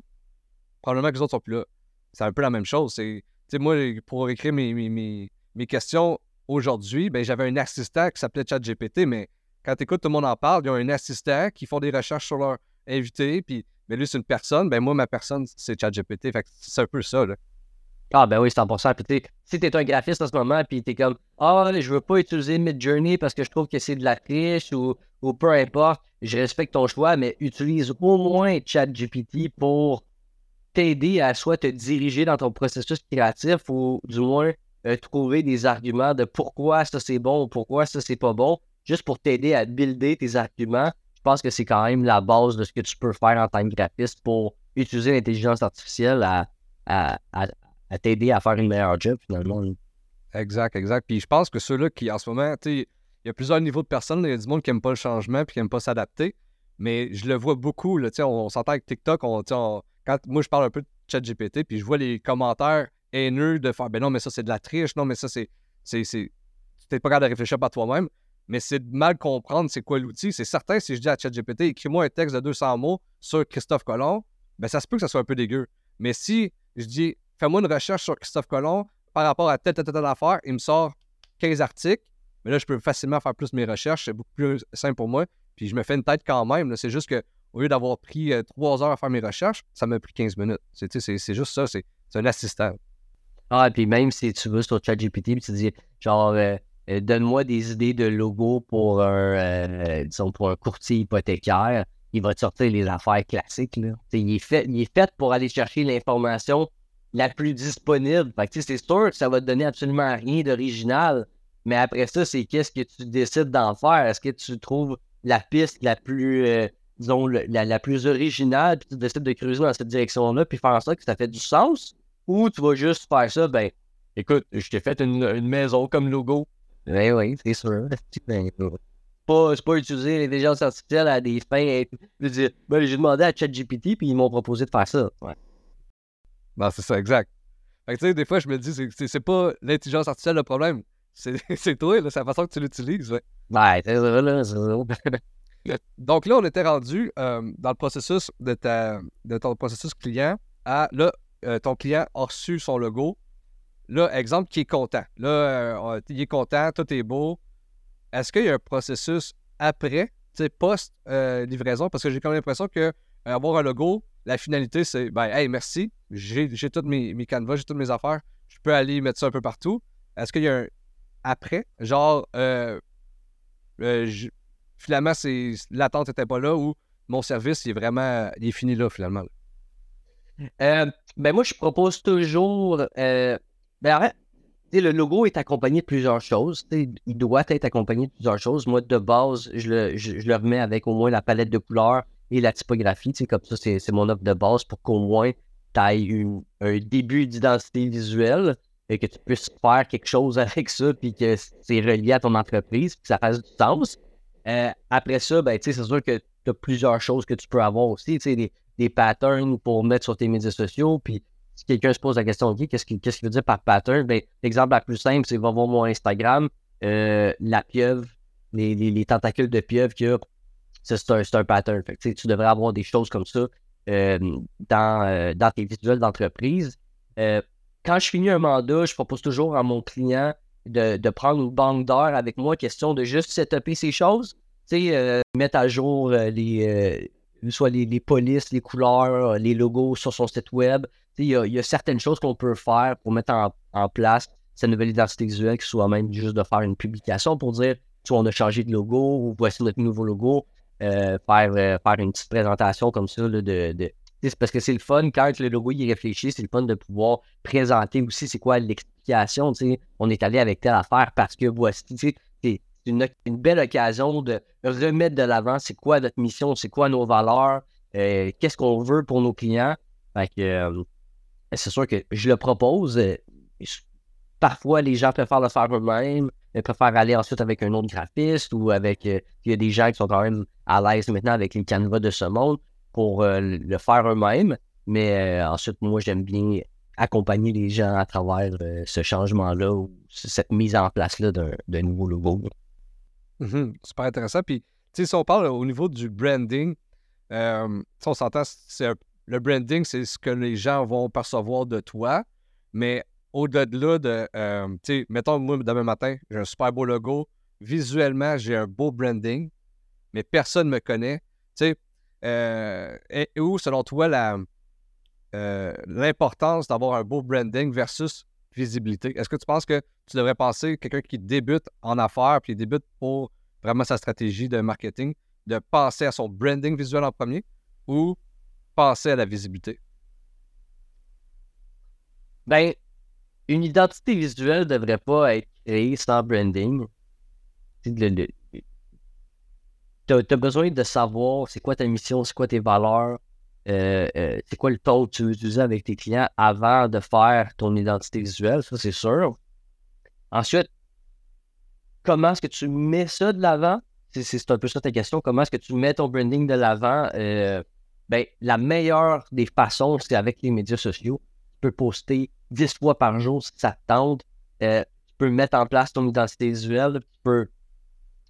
Probablement que les autres sont plus là. C'est un peu la même chose. C'est, moi, pour écrire mes questions aujourd'hui, ben, j'avais un assistant qui s'appelait ChatGPT, mais quand tu écoutes, tout le monde en parle. Ils ont un assistant qui font des recherches sur leur invité, puis mais lui, c'est une personne. Ben moi, ma personne, c'est ChatGPT. Fait c'est un peu ça, là. Ah, ben oui, 100%. Puis si tu es un graphiste en ce moment, puis tu es comme, ah, je veux pas utiliser Midjourney parce que je trouve que c'est de la triche ou, ou peu importe, je respecte ton choix, mais utilise au moins ChatGPT pour t'aider à soit te diriger dans ton processus créatif ou du moins euh, trouver des arguments de pourquoi ça c'est bon ou pourquoi ça c'est pas bon juste pour t'aider à builder tes arguments, je pense que c'est quand même la base de ce que tu peux faire en tant que graphiste pour utiliser l'intelligence artificielle à, t'aider à faire une meilleure job finalement. Exact, exact. Puis je pense que ceux-là qui, en ce moment, tu il y a plusieurs niveaux de personnes. Il y a du monde qui n'aime pas le changement puis qui n'aime pas s'adapter. Mais je le vois beaucoup. Là, on, on s'entend avec TikTok. On, quand moi, je parle un peu de ChatGPT, puis je vois les commentaires haineux de faire Ben non, mais ça, c'est de la triche. Non, mais ça, c'est... Tu n'es pas capable de réfléchir par toi-même mais c'est de mal comprendre c'est quoi l'outil. C'est certain, si je dis à ChatGPT, écris-moi un texte de 200 mots sur Christophe Colomb, ben ça se peut que ça soit un peu dégueu. Mais si je dis, fais-moi une recherche sur Christophe Colomb par rapport à telle, telle, telle affaire, il me sort 15 articles, Mais là, je peux facilement faire plus mes recherches. C'est beaucoup plus simple pour moi. Puis je me fais une tête quand même. C'est juste que au lieu d'avoir pris euh, trois heures à faire mes recherches, ça m'a pris 15 minutes. C'est juste ça. C'est un assistant. Ah, et puis même si tu vas sur ChatGPT et tu dis, genre, euh, euh, donne-moi des idées de logo pour un, disons, pour un courtier hypothécaire, il va te sortir les affaires classiques. Là. Il est, fait, il est fait pour aller chercher l'information la plus disponible. c'est sûr que ça va te donner absolument rien d'original. Mais après ça, c'est qu'est-ce que tu décides d'en faire? Est-ce que tu trouves la piste la plus, euh, disons, la, plus originale, puis tu décides de creuser dans cette direction-là, puis faire sorte que ça fait du sens? Ou tu vas juste faire ça, ben, écoute, je t'ai fait une, maison comme logo. Ben oui, c'est sûr. Ben, pas, c'est pas utiliser l'intelligence artificielle à des fins. Ben, j'ai demandé à ChatGPT, puis ils m'ont proposé de faire ça. Ouais. Ben, c'est ça, exact. Fait que, tu sais, des fois, je me dis, c'est, c'est pas l'intelligence artificielle le problème. C'est, c'est toi, c'est la façon que tu l'utilises. Ouais, ouais c'est là, Donc là, on était rendu euh, dans le processus de, ta, de ton processus client à là, euh, ton client a reçu son logo. Là, exemple, qui est content. Là, euh, il est content, tout est beau. Est-ce qu'il y a un processus après, post-livraison? Parce que j'ai quand même l'impression que avoir un logo, la finalité, c'est ben, hey, merci, j'ai, tous mes, mes j'ai toutes mes affaires, je peux aller mettre ça un peu partout. Est-ce qu'il y a un après, genre, euh, euh, finalement, l'attente n'était pas là ou mon service, il est vraiment, il est fini là, finalement? Euh, ben moi, je propose toujours. Ben arrête, le logo est accompagné de plusieurs choses. il doit être accompagné de plusieurs choses. Moi, de base, je le, je, le remets avec au moins la palette de couleurs et la typographie. Comme ça, c'est mon offre de base pour qu'au moins tu aies un début d'identité visuelle et que tu puisses faire quelque chose avec ça, puis que c'est relié à ton entreprise, puis que ça fasse du sens. Euh, après ça, ben, c'est sûr que tu as plusieurs choses que tu peux avoir aussi, des, des patterns pour mettre sur tes médias sociaux, puis si quelqu'un se pose la question, OK, qu'est-ce qu'il veut dire par pattern? Ben, l'exemple la plus simple, c'est va voir mon Instagram, euh, la pieuvre, les, tentacules de pieuvre qu'il y a, c'est un, pattern. tu devrais avoir des choses comme ça euh, dans, euh, dans, tes visuels d'entreprise. quand je finis un mandat, je propose toujours à mon client de, prendre une banque d'heures avec moi, question de juste setuper ces choses. mettre à jour les, soit les, les, polices, les couleurs, les logos sur son site web, il y, a certaines choses qu'on peut faire pour mettre en, place cette nouvelle identité visuelle, qui soit même juste de faire une publication pour dire soit on a changé de logo ou voici notre nouveau logo, euh, faire, euh, faire une petite présentation comme ça de, de c'est parce que c'est le fun quand le logo y réfléchit, c'est le fun de pouvoir présenter aussi c'est quoi l'explication. On est allé avec telle affaire parce que voici, c'est une, belle occasion de remettre de l'avant c'est quoi notre mission, c'est quoi nos valeurs, euh, qu'est-ce qu'on veut pour nos clients. C'est sûr que je le propose. Euh, parfois, les gens préfèrent le faire eux-mêmes, préfèrent aller ensuite avec un autre graphiste ou avec. Euh, il y a des gens qui sont quand même à l'aise maintenant avec les canevas de ce monde pour euh, le faire eux-mêmes. Mais ensuite, moi, j'aime bien accompagner les gens à travers ce changement-là ou cette mise en place-là d'un nouveau logo. Mmh super intéressant. Puis, si on parle au niveau du branding, on s'entend, c'est le branding, c'est ce que les gens vont percevoir de toi. Mais au-delà de, euh, tu sais, mettons, moi, demain matin, j'ai un super beau logo. Visuellement, j'ai un beau branding, mais personne ne me connaît. Tu sais, euh, où, selon toi, euh, l'importance d'avoir un beau branding versus visibilité? Est-ce que tu penses que tu devrais penser, quelqu'un qui débute en affaires, puis débute pour vraiment sa stratégie de marketing, de penser à son branding visuel en premier ou à la visibilité? Ben, une identité visuelle ne devrait pas être créée sans branding. Tu as, besoin de savoir c'est quoi ta mission, c'est quoi tes valeurs, euh, euh, c'est quoi le ton que tu veux utiliser avec tes clients avant de faire ton identité visuelle, ça c'est sûr. Ensuite, comment est-ce que tu mets ça de l'avant? C'est un peu ça ta question. Comment est-ce que tu mets ton branding de l'avant? Euh, ben, la meilleure des façons, c'est avec les médias sociaux. Tu peux poster 10 fois par jour si ça te tente. Euh, tu peux mettre en place ton identité visuelle. Tu peux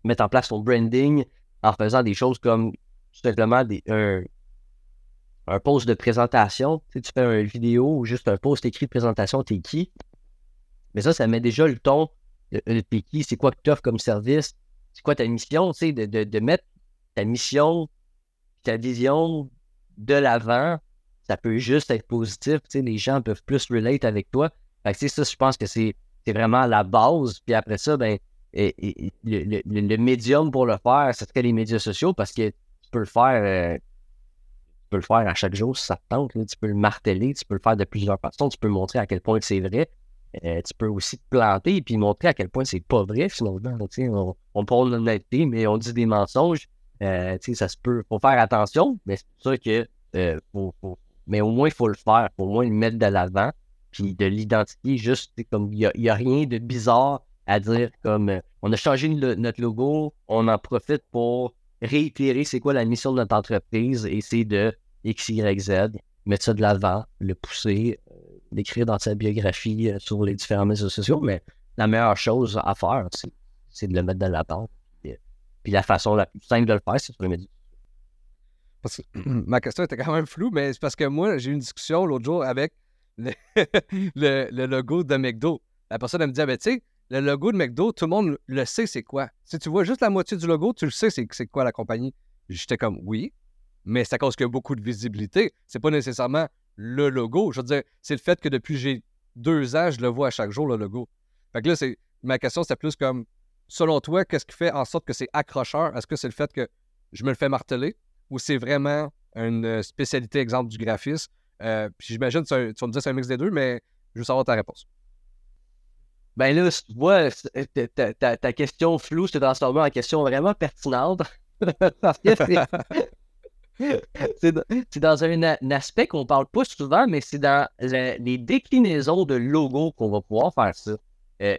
mettre en place ton branding en faisant des choses comme tout simplement un, post de présentation. Tu, tu fais une vidéo ou juste un post écrit de présentation, t'es qui? Mais ça, ça met déjà le ton t'es qui, c'est quoi que tu offres comme service, c'est quoi ta mission, tu sais, de, de, de, mettre ta mission, ta vision de l'avant, ça peut juste être positif, les gens peuvent plus relate avec toi. Fait ça, je pense que c'est vraiment la base. Puis après ça, ben, et, le, le, médium pour le faire, ce serait les médias sociaux parce que tu peux le faire. Euh, tu peux le faire à chaque jour si ça te tente. Tu peux le marteler, tu peux le faire de plusieurs façons, tu peux montrer à quel point c'est vrai. Euh, tu peux aussi te planter et puis montrer à quel point c'est pas vrai finalement. On, on parle d'honnêteté, mais on dit des mensonges. Euh, ça se peut. Faut faire attention, mais c'est pour ça que mais au moins, il faut le faire. Faut au moins le mettre de l'avant. Puis de l'identifier, juste comme il n'y a, rien de bizarre à dire comme euh, on a changé notre logo, on en profite pour réitérer c'est quoi la mission de notre entreprise c'est de X, Y, Z, mettre ça de l'avant, le pousser, euh, l'écrire dans sa biographie euh, sur les différents réseaux sociaux. Mais la meilleure chose à faire, c'est de le mettre de l'avant. Puis la façon la plus simple de le faire, c'est sur les médias parce que ma question était quand même floue, mais c'est parce que moi, j'ai eu une discussion l'autre jour avec le, logo de McDo. La personne, me dit, ah, ben, tu sais, le logo de McDo, tout le monde le sait c'est quoi. Si tu vois juste la moitié du logo, tu le sais c'est quoi la compagnie. J'étais comme, oui, mais c'est à cause qu'il y a beaucoup de visibilité. C'est pas nécessairement le logo. Je veux dire, c'est le fait que depuis j'ai deux ans, je le vois à chaque jour, le logo. Fait que là, c'est, ma question, c'est plus comme, selon toi, qu'est-ce qui fait en sorte que c'est accrocheur? Est-ce que c'est le fait que je me le fais marteler? ou c'est vraiment une euh, spécialité, exemple, du graphisme? Euh, puis j'imagine, tu vas me dire c'est un mix des deux, mais je veux savoir ta réponse. Ben là, tu vois, ta, question floue s'est transformée en question vraiment pertinente. C'est dans un, aspect qu'on parle pas souvent, mais c'est dans les déclinaisons de logo qu'on va pouvoir faire ça. Euh,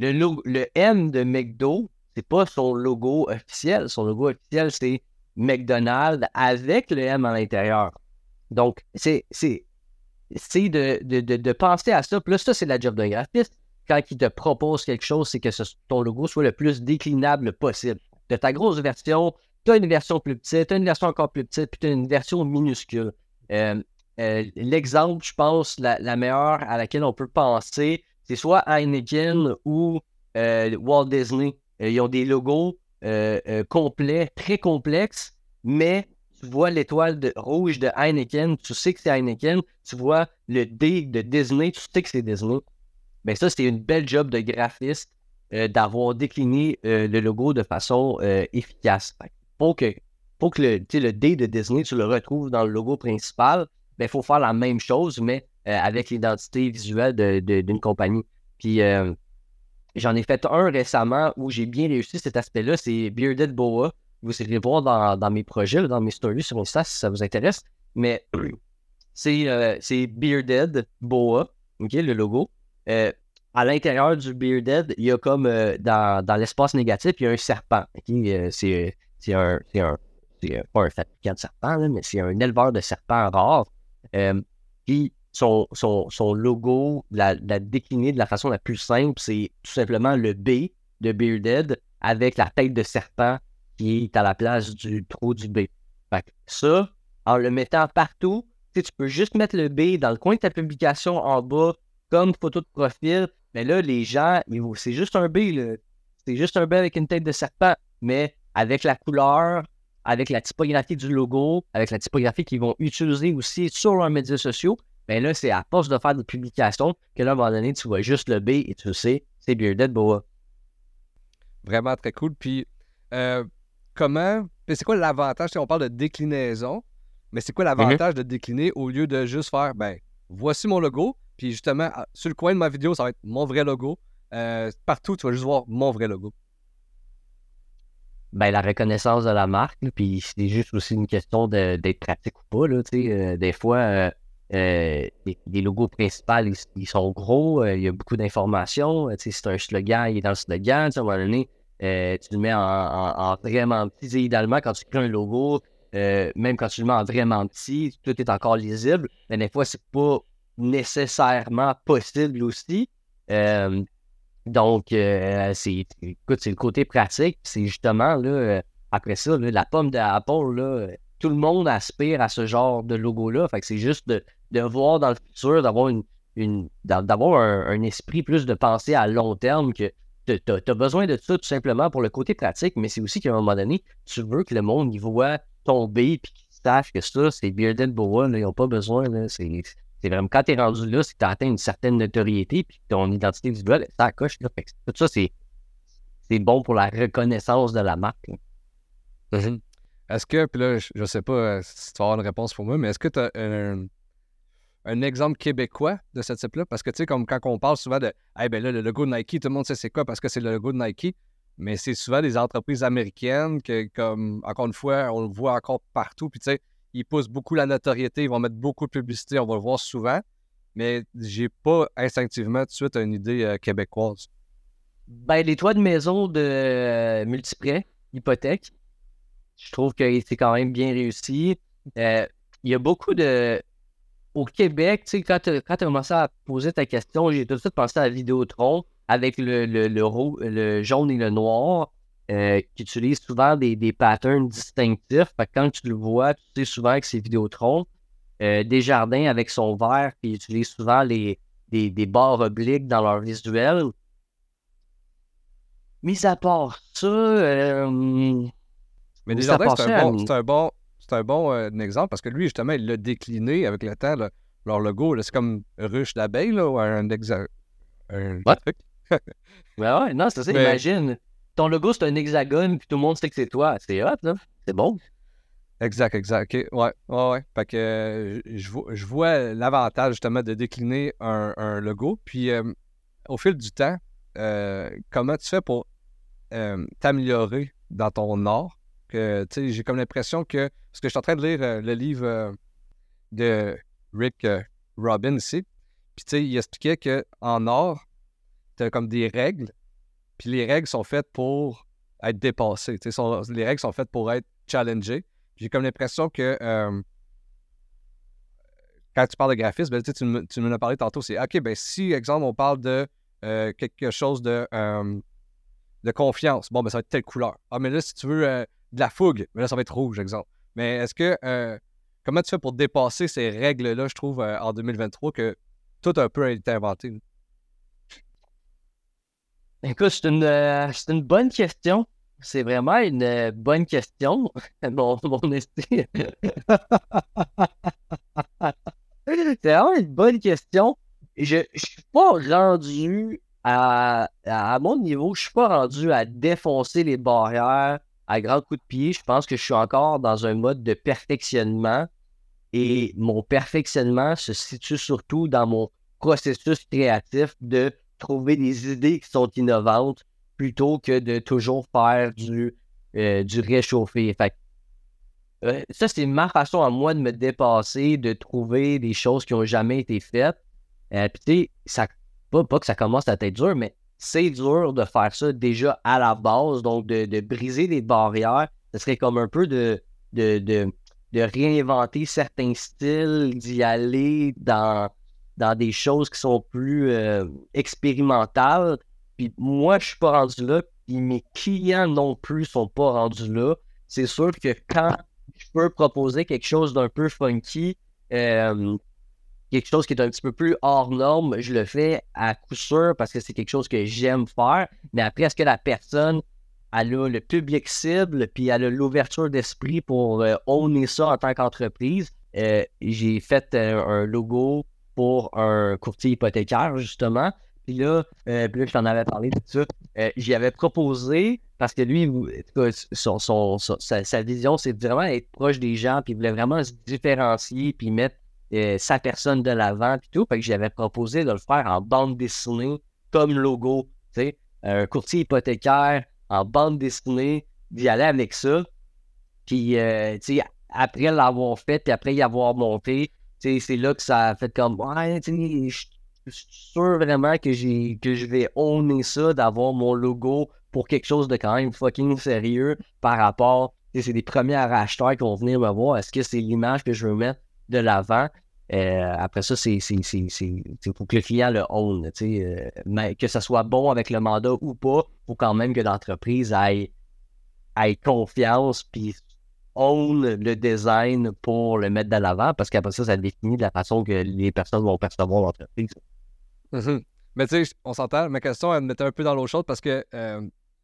le, M de McDo, c'est pas son logo officiel. Son logo officiel, c'est McDonald's avec le M à l'intérieur. Donc, c'est de, de, de, penser à ça. Puis là, ça, c'est la job d'un graphiste. Quand il te propose quelque chose, c'est que ton logo soit le plus déclinable possible. De ta grosse version, tu as une version plus petite, tu as une version encore plus petite, puis tu as une version minuscule. Euh, euh, l'exemple, je pense, la, meilleure à laquelle on peut penser, c'est soit Heineken ou euh, Walt Disney. ils ont des logos euh, euh, complet, très complexe, mais tu vois l'étoile rouge de Heineken, tu sais que c'est Heineken, tu vois le D de Disney, tu sais que c'est Disney. Mais ben, ça, c'est une belle job de graphiste euh, d'avoir décliné le logo de façon efficace. Pour que, pour que le, le D de Disney, tu le retrouves dans le logo principal, il ben, faut faire la même chose, mais avec l'identité visuelle d'une de, compagnie. Puis J'en ai fait un récemment où j'ai bien réussi cet aspect-là, c'est Bearded Boa. Vous irez voir dans, mes projets, dans mes stories sur Insta si ça vous intéresse. Mais euh, c'est Bearded Boa, OK, le logo. Euh, à l'intérieur du Bearded, il y a comme euh, dans, l'espace négatif, il y a un serpent. c'est un, un pas un fabricant de serpent, mais c'est un éleveur de serpents rares. puis son, logo, la, la décliner de la façon la plus simple, c'est tout simplement le B de Bearded avec la tête de serpent qui est à la place du trou du B. Fait ça, en le mettant partout, tu peux juste mettre le B dans le coin de ta publication en bas comme photo de profil. Mais là, les gens, c'est juste un B. C'est juste un B avec une tête de serpent. Mais avec la couleur, avec la typographie du logo, avec la typographie qu'ils vont utiliser aussi sur leurs médias sociaux, mais là, c'est à force de faire des publications que là, à un moment donné, tu vois juste le B et tu sais, c'est Bearded Boa. Vraiment très cool. Puis, euh, comment. C'est quoi l'avantage si on parle de déclinaison? Mais c'est quoi l'avantage de décliner au lieu de juste faire, ben, voici mon logo, puis justement, sur le coin de ma vidéo, ça va être mon vrai logo. Euh, partout, tu vas juste voir mon vrai logo. Ben, la reconnaissance de la marque, puis c'est juste aussi une question d'être pratique ou pas. Là, euh, des fois, euh, les, logos principaux, ils, sont gros, euh, il y a beaucoup d'informations. Euh, c'est un slogan, il est dans le slogan. À moment donné, tu le mets en, vraiment petit. idéalement, quand tu crées un logo, même quand tu le mets en vraiment petit, tout est encore lisible. Mais des fois, c'est pas nécessairement possible aussi. donc, c'est, écoute, c'est le côté pratique. C'est justement, là, après ça, la pomme d'Apple, là, tout le monde aspire à ce genre de logo-là. Fait que c'est juste de, de voir dans le futur, d'avoir une, une d'avoir un, esprit plus de pensée à long terme que tu as, besoin de ça tout simplement pour le côté pratique, mais c'est aussi qu'à un moment donné, tu veux que le monde y voit tomber puis qu'ils sachent que ça, c'est Bearded Boa, ils n'ont pas besoin. C'est vraiment quand tu es rendu là, c'est que tu as atteint une certaine notoriété puis ton identité visuelle, ça coche. Là, tout ça, c'est bon pour la reconnaissance de la marque. Est-ce que, puis là, je, ne sais pas euh, si tu vas avoir une réponse pour moi, mais est-ce que tu as un, exemple québécois de ce type-là? Parce que, tu sais, comme quand on parle souvent de, hey, ben là, le logo de Nike, tout le monde sait c'est quoi parce que c'est le logo de Nike, mais c'est souvent des entreprises américaines que, comme, encore une fois, on le voit encore partout. Puis, tu sais, ils poussent beaucoup la notoriété, ils vont mettre beaucoup de publicité, on va le voir souvent, mais j'ai pas instinctivement tout de suite une idée euh, québécoise. Ben, les toits de maison de euh, Multiprêt, hypothèque, je trouve que c'est quand même bien réussi. Euh, il y a beaucoup de, au Québec, tu sais, quand tu as commencé à poser ta question, j'ai tout de suite pensé à la Vidéotron avec le, le, le, jaune et le noir, euh, qui utilisent souvent des, des, patterns distinctifs. Que quand tu le vois, tu sais souvent que c'est Vidéotron. Euh, Desjardins avec son vert, qui utilise souvent les, des, des barres obliques dans leur visuel. Mis à part ça. Euh, Mais Desjardins, c'est un, bon, un bon c'est un bon euh, exemple parce que lui, justement, il l'a décliné avec le temps. leur logo, c'est comme ruche d'abeille ou un hexagone. Un... What? ben ouais, non, c'est ça. Imagine, ton logo, c'est un hexagone, puis tout le monde sait que c'est toi. C'est hot, là. C'est bon. Exact, exact. OK, ouais, ouais, ouais. Fait que euh, je, je, vois l'avantage, justement, de décliner un, logo. Puis, euh, au fil du temps, comment tu fais pour t'améliorer dans ton art? J'ai comme l'impression que. Parce que je suis en train de lire euh, le livre euh, de Rick euh, Robin ici. Puis, tu sais, il expliquait qu'en art, tu as comme des règles. Puis les règles sont faites pour être dépassées. les règles sont faites pour être challengées. J'ai comme l'impression que quand tu parles de graphisme, ben, tu, me, tu as parlé tantôt, c'est OK, ben si, exemple, on parle de quelque chose de, de confiance, bon, ben ça va être telle couleur. Ah, mais là, si tu veux de la fougue. Mais là, ça va être rouge, exemple. Mais est-ce que. Euh, comment tu fais pour dépasser ces règles-là, je trouve, euh, en 2023, que tout un peu a été inventé? Écoute, c'est une, euh, une, bonne question. C'est vraiment une bonne question. mon, mon c'est vraiment une bonne question. Je ne suis pas rendu à, à, mon niveau, je suis pas rendu à défoncer les barrières à grands coups de pied, je pense que je suis encore dans un mode de perfectionnement. Et mon perfectionnement se situe surtout dans mon processus créatif de trouver des idées qui sont innovantes plutôt que de toujours faire du, euh, du réchauffé. Fait, euh, ça, c'est ma façon à moi de me dépasser, de trouver des choses qui n'ont jamais été faites. Euh, Puis, tu sais, pas que ça commence à être dur, mais c'est dur de faire ça déjà à la base, donc de, briser des barrières. Ce serait comme un peu de, de, réinventer certains styles, d'y aller dans, dans des choses qui sont plus euh, expérimentales. Puis moi, je suis pas rendu là, puis mes clients non plus sont pas rendus là. C'est sûr que quand je peux proposer quelque chose d'un peu funky, euh, quelque chose qui est un petit peu plus hors norme, je le fais à coup sûr parce que c'est quelque chose que j'aime faire. Mais après, est-ce que la personne elle a le public cible, puis elle a l'ouverture d'esprit pour euh, owner ça en tant qu'entreprise? Euh, j'ai fait euh, un logo pour un courtier hypothécaire, justement. Puis là, puis là je t'en avais parlé de ça. J'y avais proposé, parce que lui, son, son, sa, sa, vision, c'est vraiment être proche des gens, puis il voulait vraiment se différencier, puis mettre euh, sa personne de l'avant et tout. Fait que j'avais proposé de le faire en bande dessinée comme logo. sais Un courtier hypothécaire en bande dessinée, d'y aller avec ça. Puis euh, après l'avoir fait, puis après y avoir monté, c'est là que ça a fait comme Ouais, je suis sûr vraiment que que je vais owner ça, d'avoir mon logo pour quelque chose de quand même fucking sérieux par rapport. C'est des premiers acheteurs qui vont venir me voir. Est-ce que c'est l'image que je veux mettre? De l'avant. Euh, après ça, c'est pour que le client le own. Euh, mais que ce soit bon avec le mandat ou pas, il faut quand même que l'entreprise ait, confiance puis own le design pour le mettre de l'avant parce qu'après ça, ça définit la façon que les personnes vont percevoir l'entreprise. Mm-hmm. Mais tu sais, on s'entend, ma question, elle me mettait un peu dans l'eau chaude parce que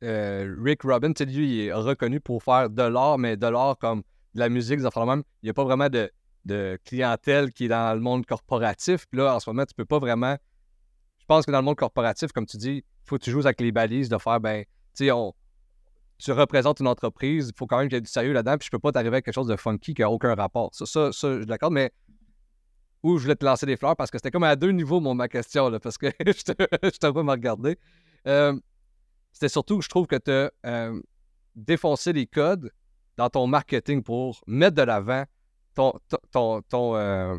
Rick Rubin, lui, il est reconnu pour faire de l'art, mais de l'art comme de la musique, même. Il n'y a pas vraiment de, de clientèle qui est dans le monde corporatif. Puis là, en ce moment, tu peux pas vraiment. Je pense que dans le monde corporatif, comme tu dis, il faut que tu joues avec les balises de faire, ben, tu tu représentes une entreprise, il faut quand même qu'il y ait du sérieux là-dedans, puis je peux pas t'arriver à quelque chose de funky qui n'a aucun rapport. Ça, ça, ça je d'accord, mais où je voulais te lancer des fleurs parce que c'était comme à deux niveaux, mon, ma question, là, parce que je te vois me regarder. Euh, c'était surtout que je trouve que tu as euh, défoncé les codes dans ton marketing pour mettre de l'avant ton, ton, ton, euh,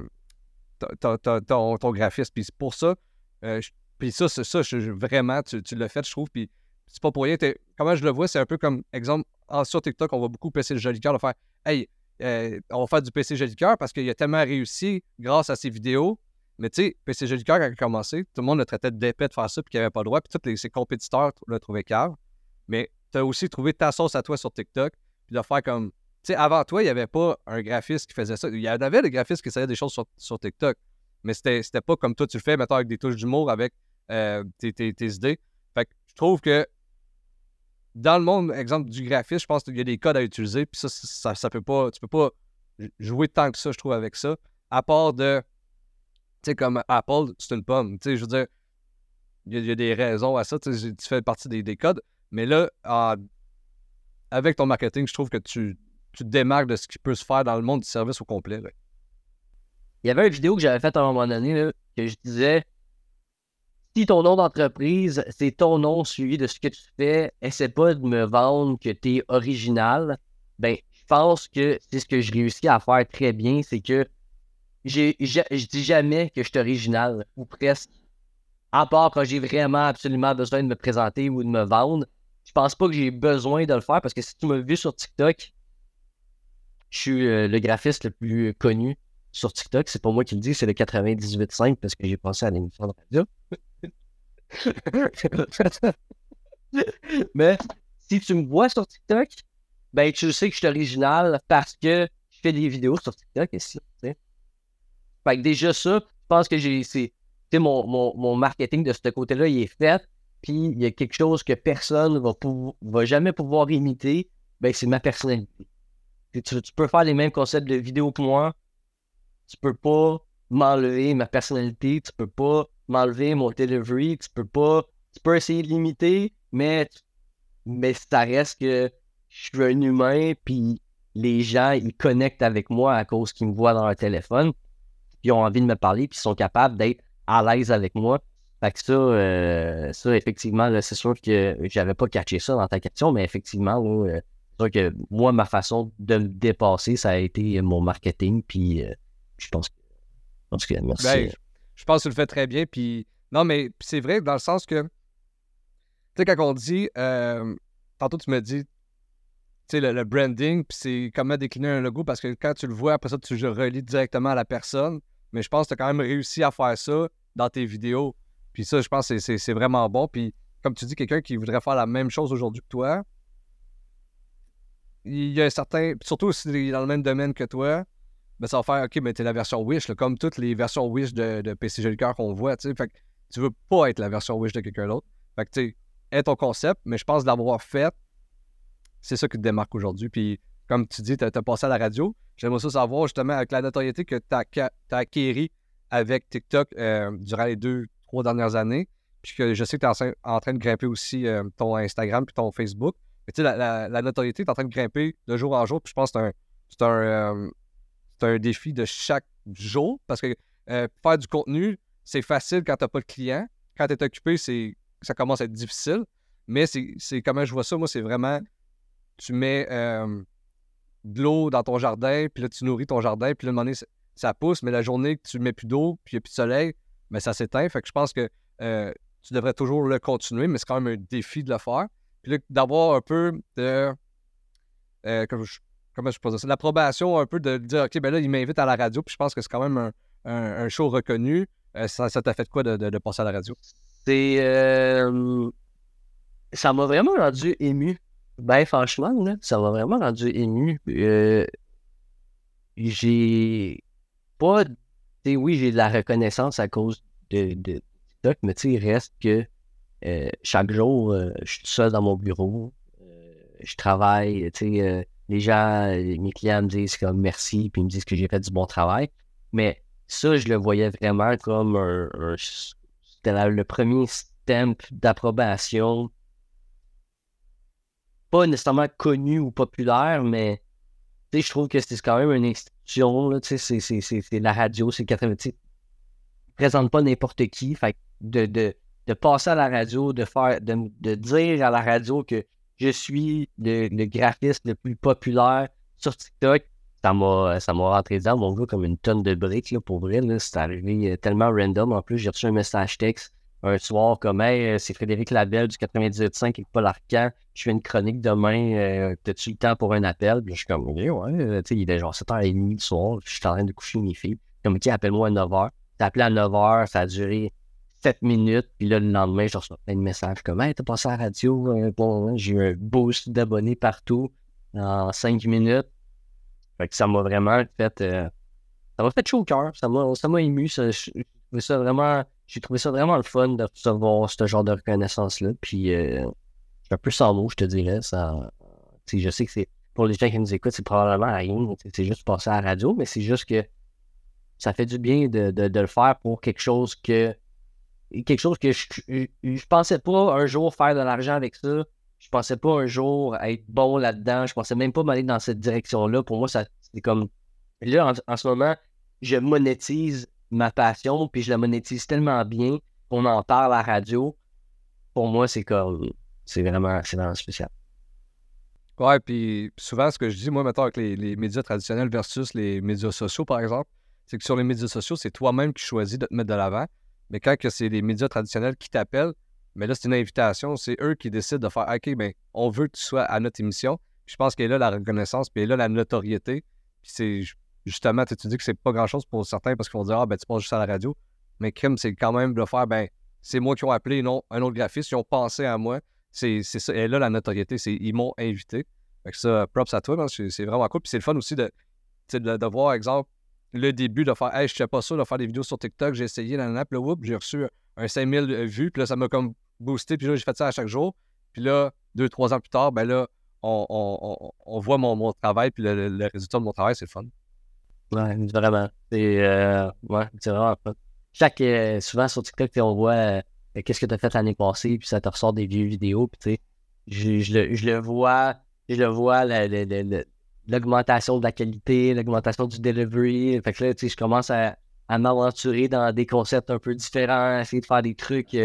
ton, ton. Puis pour ça, euh, puis ça, c'est ça, vraiment, tu, tu l'as fait, je trouve. Puis c'est pas pour rien. Comment je le vois, c'est un peu comme, exemple, sur TikTok, on va beaucoup PC le joli cœur, de faire Hey, euh, on va faire du PC joli cœur parce qu'il a tellement réussi grâce à ses vidéos. Mais tu sais, PC joli cœur, quand il a commencé, tout le monde le traitait d'épais de faire ça, puis qu'il avait pas le droit. Puis tous ses compétiteurs le trouvaient cave. Mais tu as aussi trouvé ta sauce à toi sur TikTok, puis de faire comme avant toi, il n'y avait pas un graphiste qui faisait ça. Il y avait des graphistes qui essayaient des choses sur, TikTok, mais c'était pas comme toi tu le fais, maintenant avec des touches d'humour, avec euh, tes, idées. Fait que je trouve que dans le monde, exemple, du graphisme, je pense qu'il y a des codes à utiliser, puis ça, ça, ça, peut pas, tu peux pas jouer tant que ça, je trouve, avec ça, à part de, tu sais, comme Apple, c'est une pomme, tu sais, je veux dire, il y, a des raisons à ça, tu fais partie des, des codes, mais là, avec ton marketing, je trouve que tu, tu te démarques de ce qui peut se faire dans le monde du service au complet. Il y avait une vidéo que j'avais faite à un moment donné que je disais si ton nom d'entreprise, c'est ton nom suivi de ce que tu fais, essaie pas de me vendre que tu es original. Ben, je pense que c'est ce que je réussis à faire très bien, c'est que je dis jamais que je suis original, ou presque. À part quand j'ai vraiment absolument besoin de me présenter ou de me vendre. Je pense pas que j'ai besoin de le faire parce que si tu m'as vu sur TikTok, je suis euh, le graphiste le plus connu sur TikTok. C'est pas moi qui le dis, c'est le 98.5 parce que j'ai pensé à l'émission de radio. Mais si tu me vois sur TikTok, ben tu sais que je suis original parce que je fais des vidéos sur TikTok ici. Fait que déjà ça, je pense que mon marketing de ce côté-là, il est fait. Puis il y a quelque chose que personne va, va jamais pouvoir imiter, ben c'est ma personnalité. Tu, peux faire les mêmes concepts de vidéo que moi. Tu peux pas m'enlever ma personnalité. Tu peux pas m'enlever mon delivery. Tu peux pas. Tu peux essayer de limiter, mais, mais ça reste que je suis un humain, puis les gens, ils connectent avec moi à cause qu'ils me voient dans leur téléphone, puis ils ont envie de me parler, puis ils sont capables d'être à l'aise avec moi. Fait que ça, euh, ça effectivement, c'est sûr que j'avais pas catché ça dans ta question, mais effectivement, là, c'est que moi, ma façon de me dépasser, ça a été mon marketing. Puis euh, je pense que. merci. Ben, je pense que tu le fais très bien. Puis non, mais c'est vrai dans le sens que. Tu sais, quand on dit. Euh, tantôt, tu me dis. Tu sais, le, branding, puis c'est comment décliner un logo parce que quand tu le vois, après ça, tu le relis directement à la personne. Mais je pense que tu as quand même réussi à faire ça dans tes vidéos. Puis ça, je pense que c'est vraiment bon. Puis comme tu dis, quelqu'un qui voudrait faire la même chose aujourd'hui que toi, il y a un certain. Surtout si est dans le même domaine que toi, ben ça va faire OK, mais t'es la version Wish, comme toutes les versions Wish de, de PC Joli qu'on voit. Fait que tu veux pas être la version Wish de quelqu'un d'autre. Fait que tu sais, ton concept, mais je pense l'avoir fait, c'est ça qui te démarque aujourd'hui. Puis comme tu dis, tu as, passé à la radio. J'aimerais ça savoir justement avec la notoriété que tu as, avec TikTok euh, durant les deux, trois dernières années. Puis que je sais que tu es en, train de grimper aussi euh, ton Instagram puis ton Facebook. Tu sais, la, notoriété est en train de grimper de jour en jour. Puis je pense que c'est un, un, euh, un, défi de chaque jour parce que euh, faire du contenu, c'est facile quand tu n'as pas de client. Quand tu es occupé, ça commence à être difficile. Mais c'est comment je vois ça, moi, c'est vraiment tu mets euh, de l'eau dans ton jardin, puis là, tu nourris ton jardin, puis là, un moment donné, ça pousse, mais la journée que tu mets plus d'eau, puis il n'y a plus de soleil, mais ça s'éteint. Fait que je pense que tu devrais toujours le continuer, mais c'est quand même un défi de le faire d'avoir un peu de. Euh, comment je dire ça? L'approbation un peu de dire, OK, ben là, il m'invite à la radio, puis je pense que c'est quand même un, show reconnu. Euh, ça, t'a fait quoi de, passer à la radio? C'est. Euh, ça m'a vraiment rendu ému. Ben, franchement, là, ça m'a vraiment rendu ému. j'ai pas. Oui, j'ai de la reconnaissance à cause de, de TikTok, mais tu sais, il reste que euh, chaque jour, euh, je suis seul dans mon bureau. je travaille, tu sais, les gens, mes clients me disent comme merci, puis ils me disent que j'ai fait du bon travail. Mais ça, je le voyais vraiment comme un, c'était le premier stamp d'approbation. Pas nécessairement connu ou populaire, mais je trouve que c'est quand même une institution. C'est la radio, c'est 80. ne présente pas n'importe qui. Fait de, de, de, passer à la radio, de faire de, de, dire à la radio que je suis le, le graphiste le plus populaire sur TikTok, ça m'a, rentré dans mon gars comme une tonne de briques, pour vrai. c'est arrivé euh, tellement random. En plus, j'ai reçu un message texte un soir comme Hey, euh, c'est Frédéric Labelle du 98.5 avec Paul Arcand. Je fais une chronique demain. Euh, T'as-tu le temps pour un appel? Puis je suis comme ouais, ouais. Tu sais, il est genre 7h30 du soir. Je suis en train de coucher mes filles. Comme OK, appelle-moi à 9h. T'as appelé à 9h, ça a duré 7 minutes. Puis là, le lendemain, je reçois plein de messages comme Hey, t'as passé à la radio. bon, j'ai eu un boost d'abonnés partout en 5 minutes. Fait que ça m'a vraiment fait. Euh, ça m'a fait chaud au cœur. Ça m'a ému. Ça, ça vraiment. J'ai trouvé ça vraiment le fun de recevoir ce genre de reconnaissance-là. Puis euh, je suis un peu sans mots, je te dirais. Ça, je sais que c'est. Pour les gens qui nous écoutent, c'est probablement rien. C'est juste passer à la radio, mais c'est juste que ça fait du bien de, de, le faire pour quelque chose que. Quelque chose que je, je, pensais pas un jour faire de l'argent avec ça. Je pensais pas un jour être bon là-dedans. Je pensais même pas m'aller dans cette direction-là. Pour moi, c'est comme. Là, en, ce moment, je monétise ma passion, puis je la monétise tellement bien qu'on en parle à la radio. Pour moi, c'est comme. C'est vraiment, vraiment spécial. Ouais, puis souvent, ce que je dis, moi, maintenant, avec les, médias traditionnels versus les médias sociaux, par exemple, c'est que sur les médias sociaux, c'est toi-même qui choisis de te mettre de l'avant. Mais quand c'est les médias traditionnels qui t'appellent, mais là, c'est une invitation. C'est eux qui décident de faire OK, ben, on veut que tu sois à notre émission. je pense qu'il y a là la reconnaissance, puis il y a là la notoriété. Puis c'est justement, tu dis que c'est pas grand-chose pour certains parce qu'ils vont dire Ah, ben, tu passes juste à la radio. Mais crime, c'est quand même de faire ben, c'est moi qui ont appelé, non, un autre graphiste, ils ont pensé à moi. C'est ça. Et là, la notoriété, c'est ils m'ont invité. Fait que ça, props à toi, c'est vraiment cool. Puis c'est le fun aussi de, de voir, exemple, le début de faire Hey, je sais pas ça, de faire des vidéos sur TikTok, j'ai essayé, nanana, puis là, j'ai reçu un 5000 vues, puis là, ça m'a comme boosté. Puis là, j'ai fait ça à chaque jour. Puis là, deux, trois ans plus tard, ben là, on, voit mon, travail, puis le, résultat de mon travail, c'est le fun. Ouais, vraiment. C'est euh, ouais, vraiment fun. Chaque, euh, souvent sur TikTok, on voit euh, qu'est-ce que tu as fait l'année passée, puis ça te ressort des vieux vidéos, puis tu sais, je, je, le, vois, je le vois, l'augmentation de la qualité, l'augmentation du delivery. Fait que là, tu sais, je commence à, à m'aventurer dans des concepts un peu différents, essayer de faire des trucs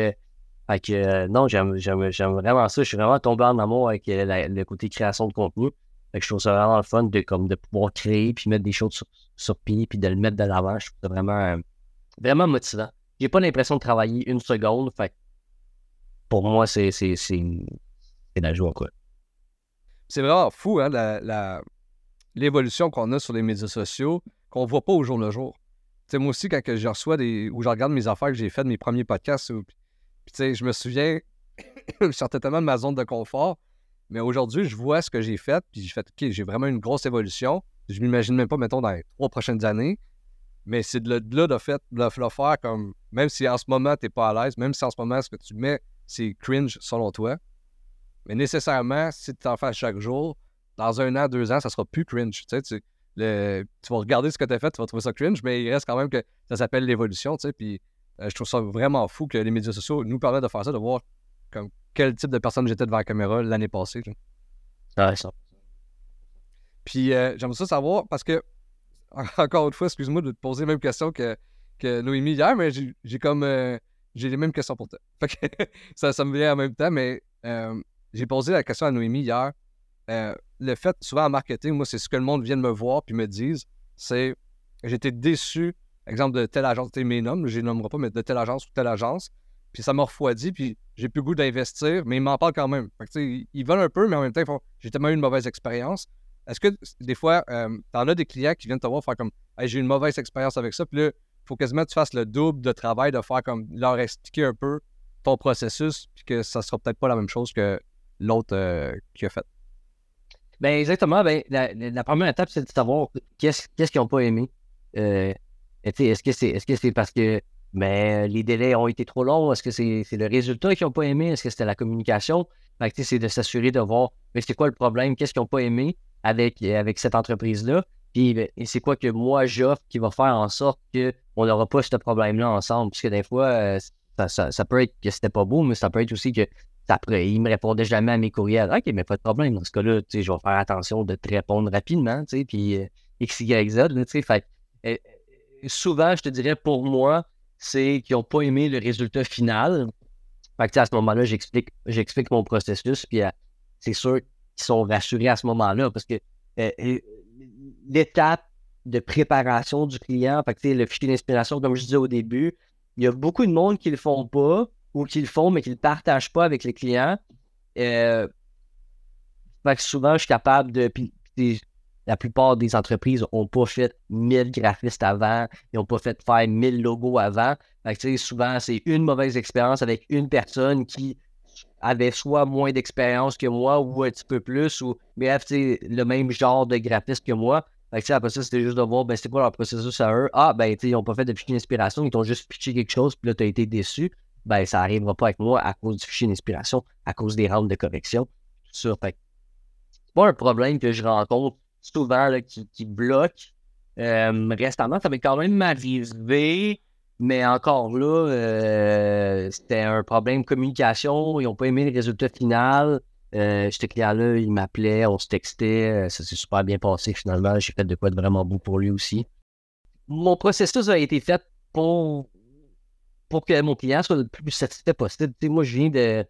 fait que euh, non, j'aime, vraiment ça. Je suis vraiment tombé en amour avec euh, le côté création de contenu. Fait que je trouve ça vraiment le fun de, comme, de pouvoir créer puis mettre des choses sur, pied puis de le mettre de l'avant. Je trouve ça vraiment, euh, vraiment motivant. J'ai pas l'impression de travailler une seconde. Fait pour moi, c'est, c'est, c'est, la joie, quoi. C'est vraiment fou, hein, la, l'évolution qu'on a sur les médias sociaux qu'on voit pas au jour le jour. sais, moi aussi, quand je reçois des. ou je regarde mes affaires que j'ai faites, mes premiers podcasts, je me souviens, je sortais tellement de ma zone de confort. Mais aujourd'hui, je vois ce que j'ai fait, puis j'ai fait, OK, j'ai vraiment une grosse évolution. Je m'imagine même pas, mettons, dans les trois prochaines années. Mais c'est de là, de, fait, de le faire comme, même si en ce moment, tu n'es pas à l'aise, même si en ce moment, ce que tu mets, c'est cringe selon toi. Mais nécessairement, si tu en fais chaque jour, dans un an, deux ans, ça sera plus cringe. Tu, sais, tu, le, tu vas regarder ce que tu as fait, tu vas trouver ça cringe, mais il reste quand même que ça s'appelle l'évolution. Tu sais, puis euh, je trouve ça vraiment fou que les médias sociaux nous permettent de faire ça, de voir comme, quel type de personne j'étais devant la caméra l'année passée. Ouais, ça. Puis euh, j'aimerais ça savoir, parce que, encore une fois, excuse-moi de te poser la même question que, que Noémie hier, mais j'ai comme. Euh, j'ai les mêmes questions pour toi. ça, ça me vient en même temps, mais j'ai posé la question à Noémie hier. Le fait, souvent en marketing, moi, c'est ce que le monde vient de me voir puis me dise, c'est j'étais déçu exemple de telle agence, mes noms, je les nommerai pas, mais de telle agence ou telle agence. Puis ça m'a refroidi, puis j'ai plus goût d'investir, mais ils m'en parlent quand même. Fait ils veulent un peu, mais en même temps, j'ai tellement eu une mauvaise expérience. Est-ce que des fois, euh, tu en as des clients qui viennent te voir faire comme j'ai eu une mauvaise expérience avec ça, puis là, il faut quasiment que tu fasses le double de travail, de faire comme leur expliquer un peu ton processus, puis que ça sera peut-être pas la même chose que l'autre euh, qui a fait. Ben exactement. Ben, la, première étape, c'est de savoir qu'est-ce qu'ils n'ont pas aimé. Euh, est-ce que c'est est-ce que c'est parce que mais les délais ont été trop longs? Est-ce que c'est le résultat qu'ils n'ont pas aimé? Est-ce que c'était la communication? c'est de s'assurer de voir, mais c'est quoi le problème? Qu'est-ce qu'ils n'ont pas aimé avec, avec cette entreprise-là? Puis, ben, c'est quoi que moi, j'offre qui va faire en sorte qu'on n'aura pas ce problème-là ensemble? Parce que des fois, euh, ça, peut être que c'était pas beau, mais ça peut être aussi que ça, il me répondait jamais à mes courriels. OK, mais pas de problème. Dans ce cas-là, je vais faire attention de te répondre rapidement, puis euh, Y, Z. Là, fait, euh, souvent, je te dirais, pour moi, c'est qu'ils n'ont pas aimé le résultat final. Fait à ce moment-là, j'explique, j'explique mon processus, puis c'est sûr qu'ils sont rassurés à ce moment-là parce que l'étape de préparation du client, fait le fichier d'inspiration, comme je disais au début, il y a beaucoup de monde qui le font pas ou qui le font, mais qui ne partagent pas avec les clients. Euh, fait que souvent, je suis capable de. la plupart des entreprises n'ont pas fait 1000 graphistes avant, ils n'ont pas fait faire 1000 logos avant. Fait que, souvent, c'est une mauvaise expérience avec une personne qui avait soit moins d'expérience que moi ou un petit peu plus, ou bref, le même genre de graphiste que moi. Fait après ça, c'était juste de voir, ben, c'était quoi leur processus à eux? Ah, ben, ils n'ont pas fait de fichier d'inspiration, ils t'ont juste pitché quelque chose, puis là, tu as été déçu. Ben, ça n'arrivera pas avec moi à cause du fichier d'inspiration, à cause des rampes de correction. Ça. Fait c'est pas un problème que je rencontre souvent là, qui, bloque. Euh, récemment, ça m'est quand même arrivé, mais encore là, euh, c'était un problème de communication. Ils n'ont pas aimé le résultat final. Euh, ce client-là, il m'appelait, on se textait, euh, ça s'est super bien passé finalement. J'ai fait de quoi de vraiment beau pour lui aussi. Mon processus a été fait pour, pour que mon client soit le plus satisfait possible. moi, je viens de.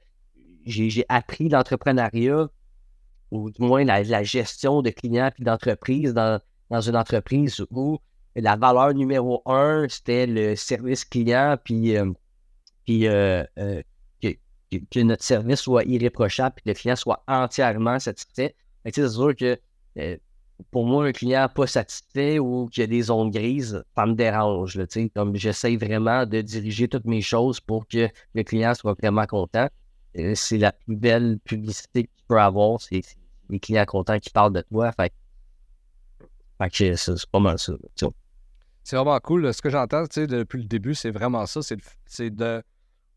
J'ai appris l'entrepreneuriat, ou du moins la, gestion de clients et d'entreprise dans, dans une entreprise où la valeur numéro un, c'était le service client, puis, euh, puis que, notre service soit irréprochable et que le client soit entièrement satisfait. C'est sûr que euh, pour moi, un client pas satisfait ou qui a des zones grises, ça me dérange. comme j'essaie vraiment de diriger toutes mes choses pour que le client soit vraiment content. Euh, c'est la plus belle publicité que tu peux avoir, c'est les clients contents qui parlent de toi. Fait, fait c'est pas mal ça. C'est vraiment cool. Ce que j'entends depuis le début, c'est vraiment ça. C'est de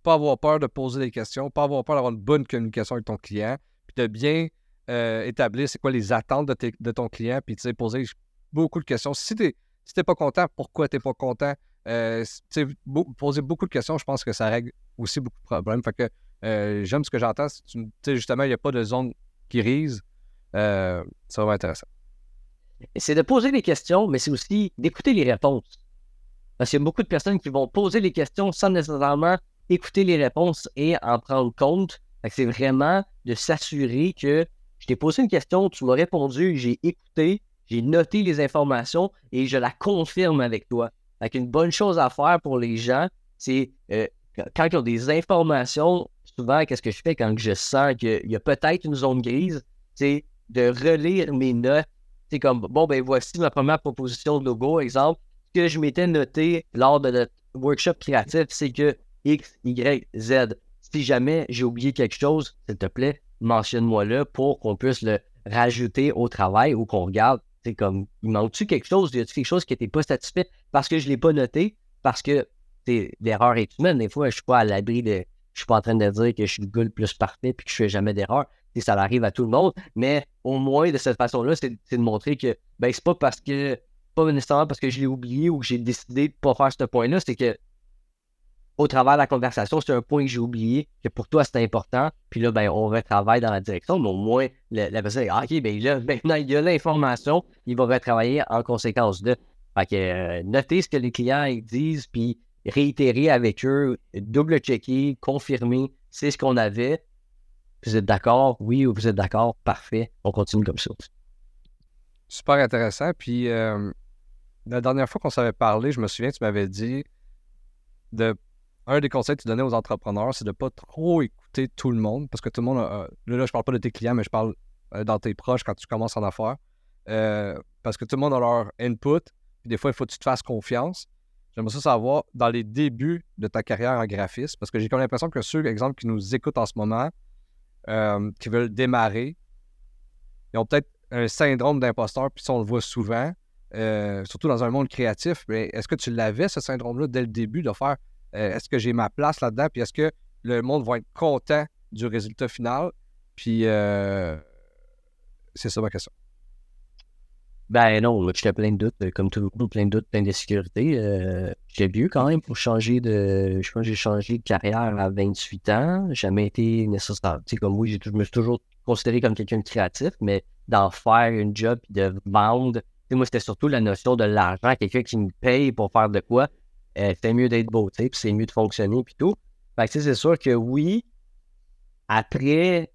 pas avoir peur de poser des questions, pas avoir peur d'avoir une bonne communication avec ton client, puis de bien euh, établir c'est quoi les attentes de, ton client, puis poser beaucoup de questions. Si tu n'es pas content, pourquoi tu n'es pas content? Euh, poser beaucoup de questions, je pense que ça règle aussi beaucoup de problèmes. Fait que euh, j'aime ce que j'entends. Justement, il n'y a pas de zone grise. c'est vraiment intéressant. C'est de poser des questions, mais c'est aussi d'écouter les réponses. Parce qu'il y a beaucoup de personnes qui vont poser les questions sans nécessairement écouter les réponses et en prendre compte. C'est vraiment de s'assurer que je t'ai posé une question, tu m'as répondu, j'ai écouté, j'ai noté les informations et je la confirme avec toi. une bonne chose à faire pour les gens, c'est euh, quand ils ont des informations, souvent, qu'est-ce que je fais quand je sens qu'il y a peut-être une zone grise, c'est de relire mes notes. C'est comme, bon, ben voici ma première proposition de logo, exemple. Ce que je m'étais noté lors de notre workshop créatif, c'est que X, Y, Z. Si jamais j'ai oublié quelque chose, s'il te plaît, mentionne-moi-le pour qu'on puisse le rajouter au travail ou qu'on regarde. C'est comme, il manque-tu quelque chose? Y a-tu quelque chose qui n'était pas satisfait? Parce que je ne l'ai pas noté? Parce que l'erreur est humaine. Des fois, je ne suis pas à l'abri de. Je suis pas en train de dire que je suis le le plus parfait et que je ne fais jamais d'erreur. Ça arrive à tout le monde. Mais au moins, de cette façon-là, c'est de montrer que ben, c'est pas parce que. Pas nécessairement parce que je l'ai oublié ou que j'ai décidé de ne pas faire ce point-là, c'est que au travers de la conversation, c'est un point que j'ai oublié, que pour toi c'est important, puis là, ben, on retravaille dans la direction, mais au moins, la personne dit, ah, OK, ben là, maintenant, il y a l'information, il va retravailler en conséquence de. Fait que euh, notez ce que les clients disent, puis réitérer avec eux, double-checker, confirmer, c'est ce qu'on avait. Vous êtes d'accord? Oui, ou vous êtes d'accord? Parfait. On continue comme ça. Super intéressant. Puis, euh, la dernière fois qu'on s'avait parlé, je me souviens, tu m'avais dit de un des conseils que tu donnais aux entrepreneurs, c'est de ne pas trop écouter tout le monde, parce que tout le monde, a, là, je parle pas de tes clients, mais je parle euh, dans tes proches quand tu commences en affaires, euh, parce que tout le monde a leur input, puis des fois, il faut que tu te fasses confiance. J'aimerais ça savoir dans les débuts de ta carrière en graphisme, parce que j'ai comme l'impression que ceux, exemple, qui nous écoutent en ce moment, euh, qui veulent démarrer, ils ont peut-être un syndrome d'imposteur, puis ça, on le voit souvent, surtout dans un monde créatif. Mais est-ce que tu l'avais, ce syndrome-là, dès le début, de faire est-ce que j'ai ma place là-dedans? Puis est-ce que le monde va être content du résultat final? Puis c'est ça ma question. Ben non, j'étais plein de doutes, comme tout le monde, plein de doutes, plein d'insécurité. Euh, j'ai vu quand même pour changer de. Je pense que j'ai changé de carrière à 28 ans. Jamais été nécessaire. Tu sais, comme oui, je me suis toujours considéré comme quelqu'un de créatif, mais d'en faire une job et de vendre. Tu sais, moi, c'était surtout la notion de l'argent, quelqu'un qui me paye pour faire de quoi. Euh, c'est mieux d'être beau, tu c'est mieux de fonctionner, puis tout. Fait que c'est sûr que oui, après,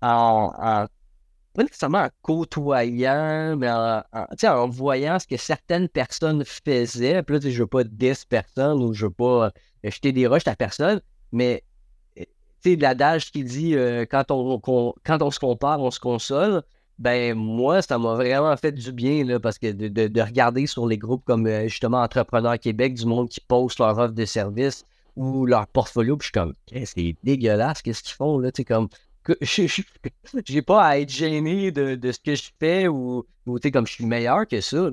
en pas nécessairement en côtoyant, mais en, voyant ce que certaines personnes faisaient. Puis là, je veux pas 10 personnes ou je veux pas euh, jeter des roches à personne, mais euh, tu sais, l'adage qui dit euh, quand, on, quand on se compare, on se console. Ben, moi, ça m'a vraiment fait du bien, là, parce que de, regarder sur les groupes comme justement Entrepreneurs Québec, du monde qui poste leur offre de service ou leur portfolio, puis je suis comme, c'est dégueulasse, qu'est-ce qu'ils font, là, tu comme, j'ai pas à être gêné de, ce que je fais ou, ou comme je suis meilleur que ça.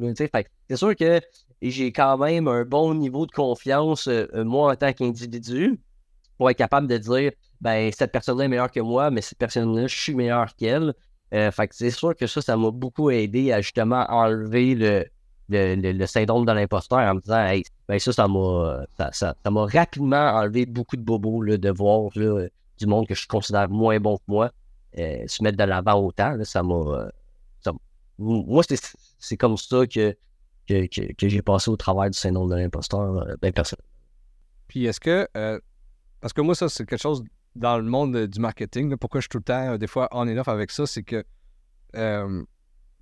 C'est sûr que j'ai quand même un bon niveau de confiance, euh, euh, moi, en tant qu'individu, pour être capable de dire ben cette personne-là est meilleure que moi, mais cette personne-là, je suis meilleur qu'elle. Euh, fait c'est sûr que ça, ça m'a beaucoup aidé à justement enlever le, le, syndrome de l'imposteur en me disant hey, ben ça, ça m'a ça, rapidement enlevé beaucoup de bobos de voir du monde que je considère moins bon que moi euh, se mettre de l'avant autant. ça m'a. Moi, c'est comme ça que, que, j'ai passé au travail du syndrome de l'imposteur, euh, ben personnel. Puis est-ce que. parce que moi, ça, c'est quelque chose dans le monde du marketing. pourquoi je suis tout le temps, des fois, on et off avec ça, c'est que.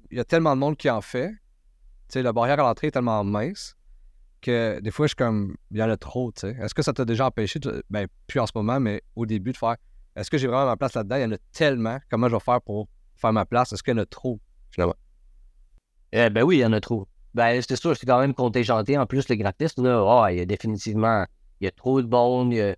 Il y a tellement de monde qui en fait. Tu sais, la barrière à l'entrée est tellement mince que des fois, je suis comme, il y en a trop, sais. Est-ce que ça t'a déjà empêché, ben, plus en ce moment, mais au début, de faire, est-ce que j'ai vraiment ma place là-dedans? Il y en a tellement. Comment je vais faire pour faire ma place? Est-ce qu'il y en a trop, finalement? Eh ben oui, il y en a trop. Ben, c'est sûr, c'est quand même contingenté. En plus, le graphiste, là, oh, il y a définitivement, il y a trop de monde, il y a,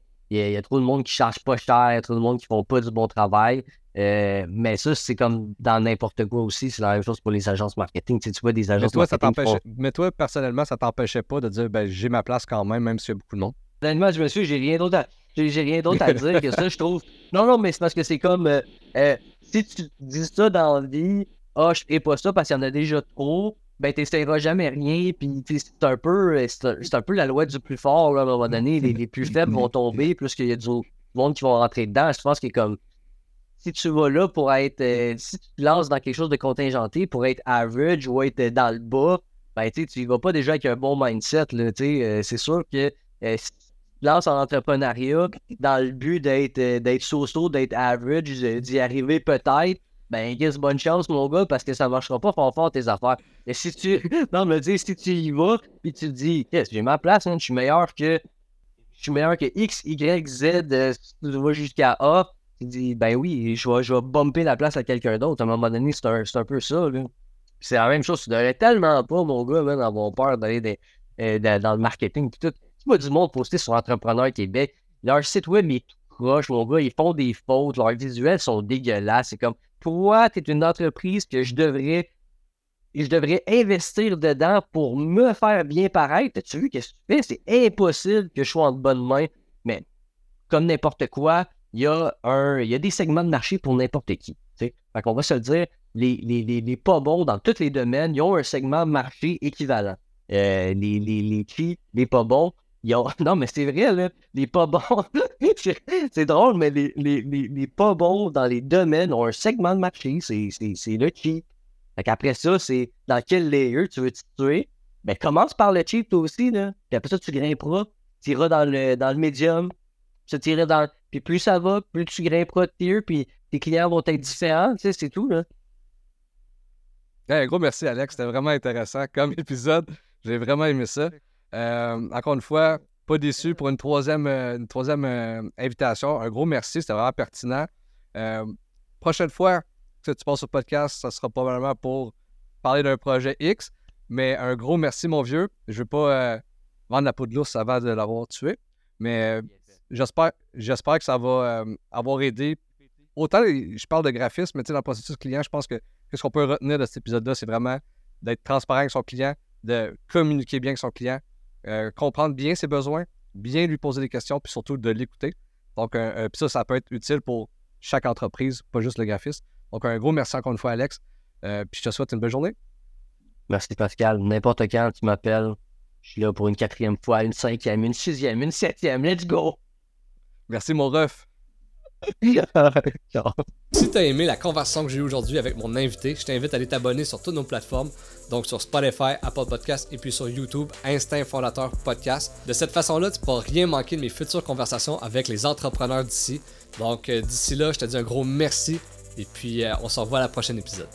trop de monde qui cherche pas cher, il y a trop de monde qui font pas du bon travail. Euh, mais ça, c'est comme dans n'importe quoi aussi. C'est la même chose pour les agences marketing. Tu, sais, tu vois des agences mais toi, marketing. Ça Mais toi, personnellement, ça t'empêchait pas de dire ben, j'ai ma place quand même, même s'il y a beaucoup de monde? Personnellement, je me suis, j'ai rien d'autre à, j'ai, rien d'autre à dire que ça, je trouve. Non, non, mais c'est parce que c'est comme euh, euh, si tu dis ça dans la vie, ah, je ferai pas ça parce qu'il y en a déjà trop, ben t'essaieras jamais rien, puis c'est un peu c'est un, peu la loi du plus fort, là, à un moment donné. Les, les plus faibles vont tomber, plus qu'il y a du monde qui vont rentrer dedans. Je pense est comme si tu vas là pour être. Euh, si tu te lances dans quelque chose de contingenté pour être average ou être dans le bas, ben tu y vas pas déjà avec un bon mindset. Là, euh, c'est sûr que euh, si tu te lances en entrepreneuriat dans le but d'être d'être so d'être average, d'y arriver peut-être, ben guess bonne chance, mon gars, parce que ça marchera pas fort fort tes affaires. Et si tu. non, me dis, si tu y vas, puis tu te dis, yes, j'ai ma place, hein, je suis meilleur que. Je suis meilleur que X, Y, Z, tu vas jusqu'à A tu dis, ben oui, je vais, je vais bumper la place à quelqu'un d'autre. À un moment donné, c'est un, un, peu ça. C'est la même chose. Tu devrais tellement pas, mon gars, même, avoir peur d'aller euh, dans, le marketing. Tout. Tu vois du monde posté sur Entrepreneur Québec. Leur site web est tout mon gars. Ils font des fautes. Leurs visuels sont dégueulasses. C'est comme, toi, tu es une entreprise que je devrais je devrais investir dedans pour me faire bien paraître. Tu vu qu'est-ce que tu fais? C'est impossible que je sois en bonne main. Mais comme n'importe quoi, il y, a un, y a des segments de marché pour n'importe qui. Fait qu'on va se dire, les, les, les, pas bons dans tous les domaines, ils ont un segment de marché équivalent. Euh, les, les, les qui, pas bons, ils ont... Non, mais c'est vrai, là, les pas bons, c'est drôle, mais les, les, les, pas bons dans les domaines ont un segment de marché, c'est le cheap. Qu'après ça, c'est dans quel layer tu veux te situer? Ben, commence par le cheap, toi aussi. Puis après ça, tu grimperas, tu iras dans le, dans le medium, tu tireras dans puis plus ça va, plus tu grimperas de tier, puis tes clients vont être différents, tu sais, c'est tout, là. un gros merci, Alex. C'était vraiment intéressant comme épisode. J'ai vraiment aimé ça. Euh, encore une fois, pas déçu pour une troisième, euh, une troisième euh, invitation. Un gros merci, c'était vraiment pertinent. prochaine fois que tu passes au podcast, ça sera probablement pour parler d'un projet X. Mais un gros merci, mon vieux. Je ne veux pas vendre la peau de l'ours avant de l'avoir tué. Mais j'espère, j'espère que ça va euh, avoir aidé. Autant je parle de graphisme, mais dans le processus client, je pense que, ce qu'on peut retenir de cet épisode-là, c'est vraiment d'être transparent avec son client, de communiquer bien avec son client, euh, comprendre bien ses besoins, bien lui poser des questions, puis surtout de l'écouter. Donc, ça, ça peut être utile pour chaque entreprise, pas juste le graphiste. Donc, un gros merci encore une fois, Alex. puis je te souhaite une belle journée. Merci, Pascal. N'importe quand tu m'appelles, je suis là pour une quatrième fois, une cinquième, une sixième, une septième. Let's go! Merci, mon ref. si t'as aimé la conversation que j'ai eue aujourd'hui avec mon invité, je t'invite à aller t'abonner sur toutes nos plateformes, donc sur Spotify, Apple Podcast et puis sur YouTube, Instinct Fondateur Podcast. De cette façon-là, tu pourras rien manquer de mes futures conversations avec les entrepreneurs d'ici. Donc euh, d'ici là, je te dis un gros merci et puis euh, on se revoit à la prochaine épisode.